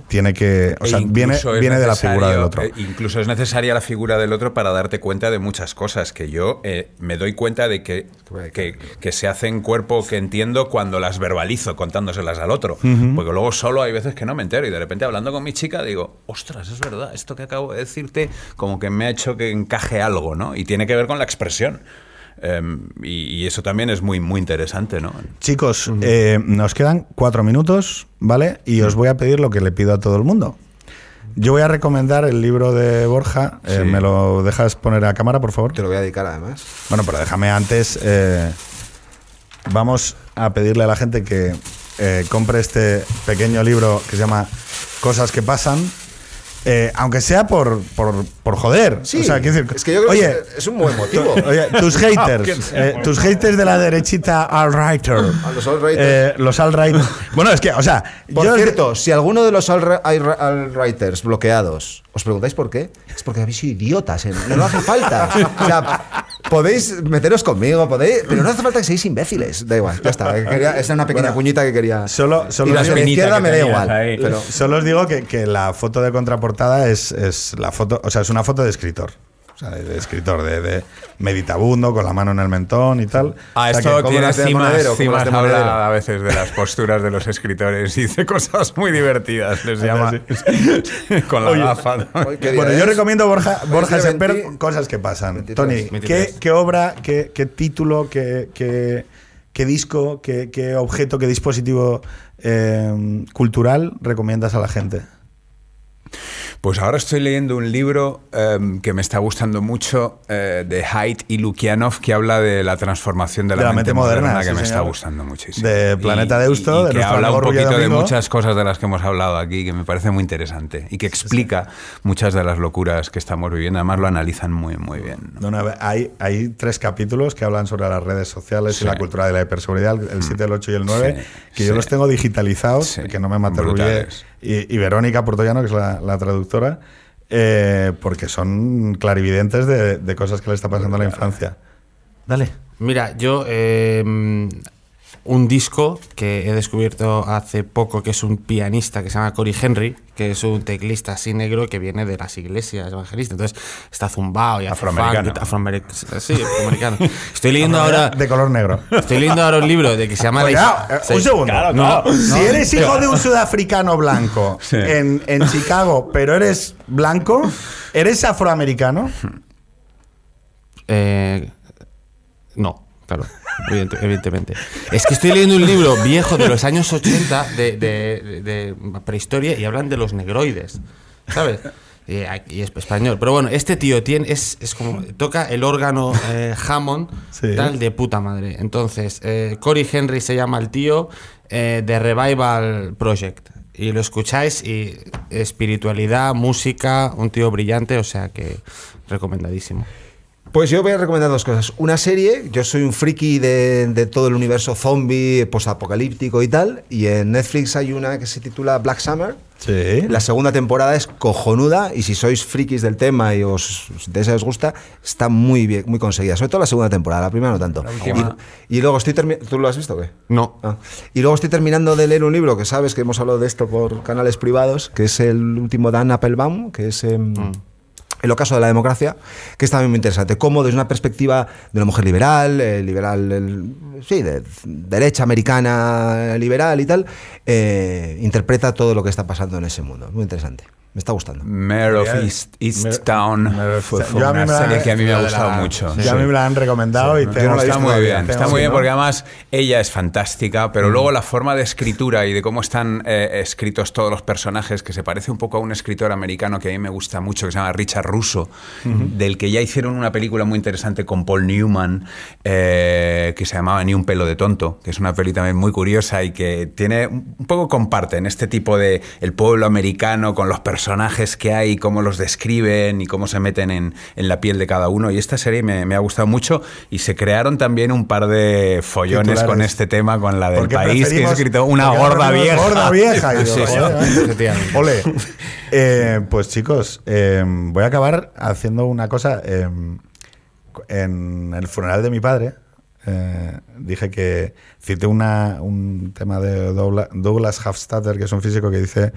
tiene que. O E sea, viene, viene de la figura del otro. eh, incluso es necesaria la figura del otro para darte cuenta de muchas cosas que yo eh, me doy cuenta de que, que, que se hacen cuerpo que entiendo cuando las verbalizo contándoselas al otro. Porque luego solo hay veces que no me entero y de repente hablando con mi chica digo, ostras, es verdad, esto que acabo de decirte como que me ha hecho que encaje algo, ¿no? Y tiene que ver con la expresión. Em, y, y eso también es muy, muy interesante, ¿no? Chicos, eh, nos quedan cuatro minutos, ¿vale? Y os voy a pedir lo que le pido a todo el mundo. Yo voy a recomendar el libro de Borja. Eh. ¿Me lo dejas poner a cámara, por favor? Te lo voy a dedicar además. Bueno, pero déjame antes. eh, vamos a pedirle a la gente que eh, compre este pequeño libro que se llama Cosas que pasan. Eh, aunque sea por, por, por joder. Sí, O sea, decir, es que yo creo oye, que es- un buen motivo. [laughs] Oye, tus [laughs] haters, eh, tus haters de la derechita alt-righter. A los alt-righters. Eh, los alt-right. [laughs] Bueno, es que, o sea, Por yo- cierto, si alguno de los alt- alt- alt-writers bloqueados os preguntáis por qué, es porque habéis sido idiotas. No, no hace falta. O sea, podéis meteros conmigo, podéis, pero no hace falta que seáis imbéciles. Da igual, ya está. [laughs] Quería, esa es una pequeña Bueno, cuñita que quería. solo- solo y la izquierda me da igual. ahí. Pero, Solo os digo que, que la foto de contraportada es, es la foto, o sea, es una foto de escritor. O sea, de, de escritor, de, de meditabundo, con la mano en el mentón y tal. Ah, O sea, esto tiene cimas, cimas habla a veces de las posturas de los escritores y dice cosas muy divertidas, les llama [laughs] con la Oye, gafa. ¿no? Hoy, ¿qué día Bueno, yo recomiendo Borja, Borja Semper, 20, cosas que pasan. 23. Tony, ¿qué, 23. qué obra, qué, qué título, qué, qué, qué disco, qué, qué objeto, qué dispositivo eh, cultural recomiendas a la gente? Pues ahora estoy leyendo un libro em, que me está gustando mucho eh, de Haidt y Lukianov que habla de la transformación de la, mente, moderna, que sí, me está gustando muchísimo. De Planeta Deusto, y de que habla un poquito de muchas cosas de las que hemos hablado aquí que me parece muy interesante y que explica muchas de las locuras que estamos viviendo. Además lo analizan muy muy bien. ¿no? No, no, hay, hay tres capítulos que hablan sobre las redes sociales. Mm. y la cultura de la hiperseguridad, el 7, el 8 y el 9, Sí, que yo los tengo digitalizados, que no me mate Ruller, brutales. Y, y Verónica Portollano, que es la, la traductora, eh, porque son clarividentes de, de cosas que le está pasando a la infancia. Dale. Mira, yo eh, un disco que he descubierto hace poco que es un pianista que se llama Cory Henry, que es un teclista así negro que viene de las iglesias evangelistas. Entonces está zumbao y Afroamericano. funk, afroameric- sí, afroamericano. Estoy leyendo ahora De color negro. estoy leyendo ahora un libro de que se llama eh, un segundo. Claro, No, claro. si eres hijo de un sudafricano blanco [laughs] Sí. en, en Chicago, pero eres blanco, ¿eres afroamericano? Eh, no, claro, evidente- evidentemente. Es que estoy leyendo un libro viejo de los años 80 de, de- de- de prehistoria y hablan de los negroides, ¿sabes? y, y es español. Pero bueno, este tío tiene, es, es como, toca el órgano eh, Hammond, Sí. tal, de puta madre. Entonces, eh, Cory Henry se llama el tío eh, de Revival Project. Y lo escucháis y espiritualidad, música, un tío brillante, o sea que recomendadísimo. Pues yo voy a recomendar dos cosas. Una serie, yo soy un friki de, de todo el universo zombie, posapocalíptico y tal. Y en Netflix hay una que se titula Black Summer. Sí. La segunda temporada es cojonuda y si sois frikis del tema y os, de eso os gusta, está muy bien, muy conseguida. Sobre todo la segunda temporada, la primera no tanto. Y, y luego estoy terminando... ¿Tú lo has visto o qué? No. Ah. Y luego estoy terminando de leer un libro que sabes que hemos hablado de esto por canales privados, que es el último Dan Applebaum, que es em, El ocaso de la democracia, que es también muy interesante. Cómo desde una perspectiva de una mujer liberal, eh, liberal, sí, de derecha americana liberal y tal, eh, interpreta todo lo que está pasando en ese mundo. Muy interesante. Me está gustando. Mayor of East, East Town Mayor of fue, East- fue Yo a mí una me la- serie que a mí me ha gustado la- mucho. A mí me la han recomendado y tengo no visto muy bien, está muy bien porque además ella es fantástica, pero Mm. luego la forma de escritura y de cómo están eh, escritos todos los personajes, que se parece un poco a un escritor americano que a mí me gusta mucho, que se llama Richard Russo, del que ya hicieron una película muy interesante con Paul Newman, eh, que se llamaba Ni un pelo de tonto, que es una peli también muy curiosa y que tiene un un poco comparten este tipo de el pueblo americano con los personajes que hay, cómo los describen y cómo se meten en, en la piel de cada uno. Y esta serie me, me ha gustado mucho y se crearon también un par de follones Titulares. con este tema, con la del Porque país, que he escrito una gorda vieja. Gorda vieja. [laughs] [laughs] Ole. [laughs] Eh, pues chicos, eh, voy a acabar haciendo una cosa. eh, en el funeral de mi padre, eh, dije que cité una, un tema de Dougla- Douglas Hofstadter, que es un físico que dice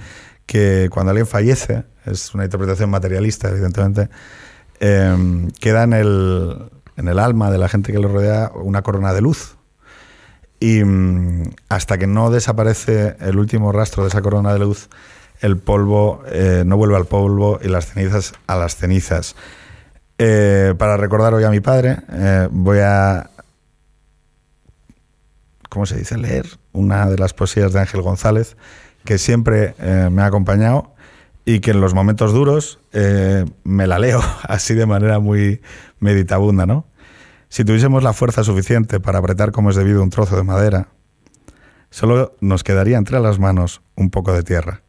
que cuando alguien fallece, es una interpretación materialista, evidentemente, eh, queda en el, en el alma de la gente que lo rodea una corona de luz. Y mm, hasta que no desaparece el último rastro de esa corona de luz, el polvo eh, no vuelve al polvo y las cenizas a las cenizas. Eh, para recordar hoy a mi padre, eh, voy a, ¿cómo se dice? Leer una de las poesías de Ángel González, que siempre eh, me ha acompañado y que en los momentos duros eh, me la leo [laughs] así de manera muy meditabunda, ¿no? Si tuviésemos la fuerza suficiente para apretar como es debido un trozo de madera, solo nos quedaría entre las manos un poco de tierra.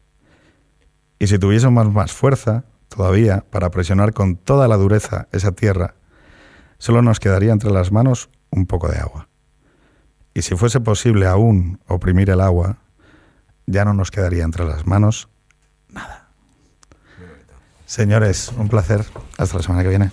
Y si tuviésemos más fuerza todavía para presionar con toda la dureza esa tierra, solo nos quedaría entre las manos un poco de agua. Y si fuese posible aún oprimir el agua, ya no nos quedaría entre las manos nada. Señores, un placer. Hasta la semana que viene.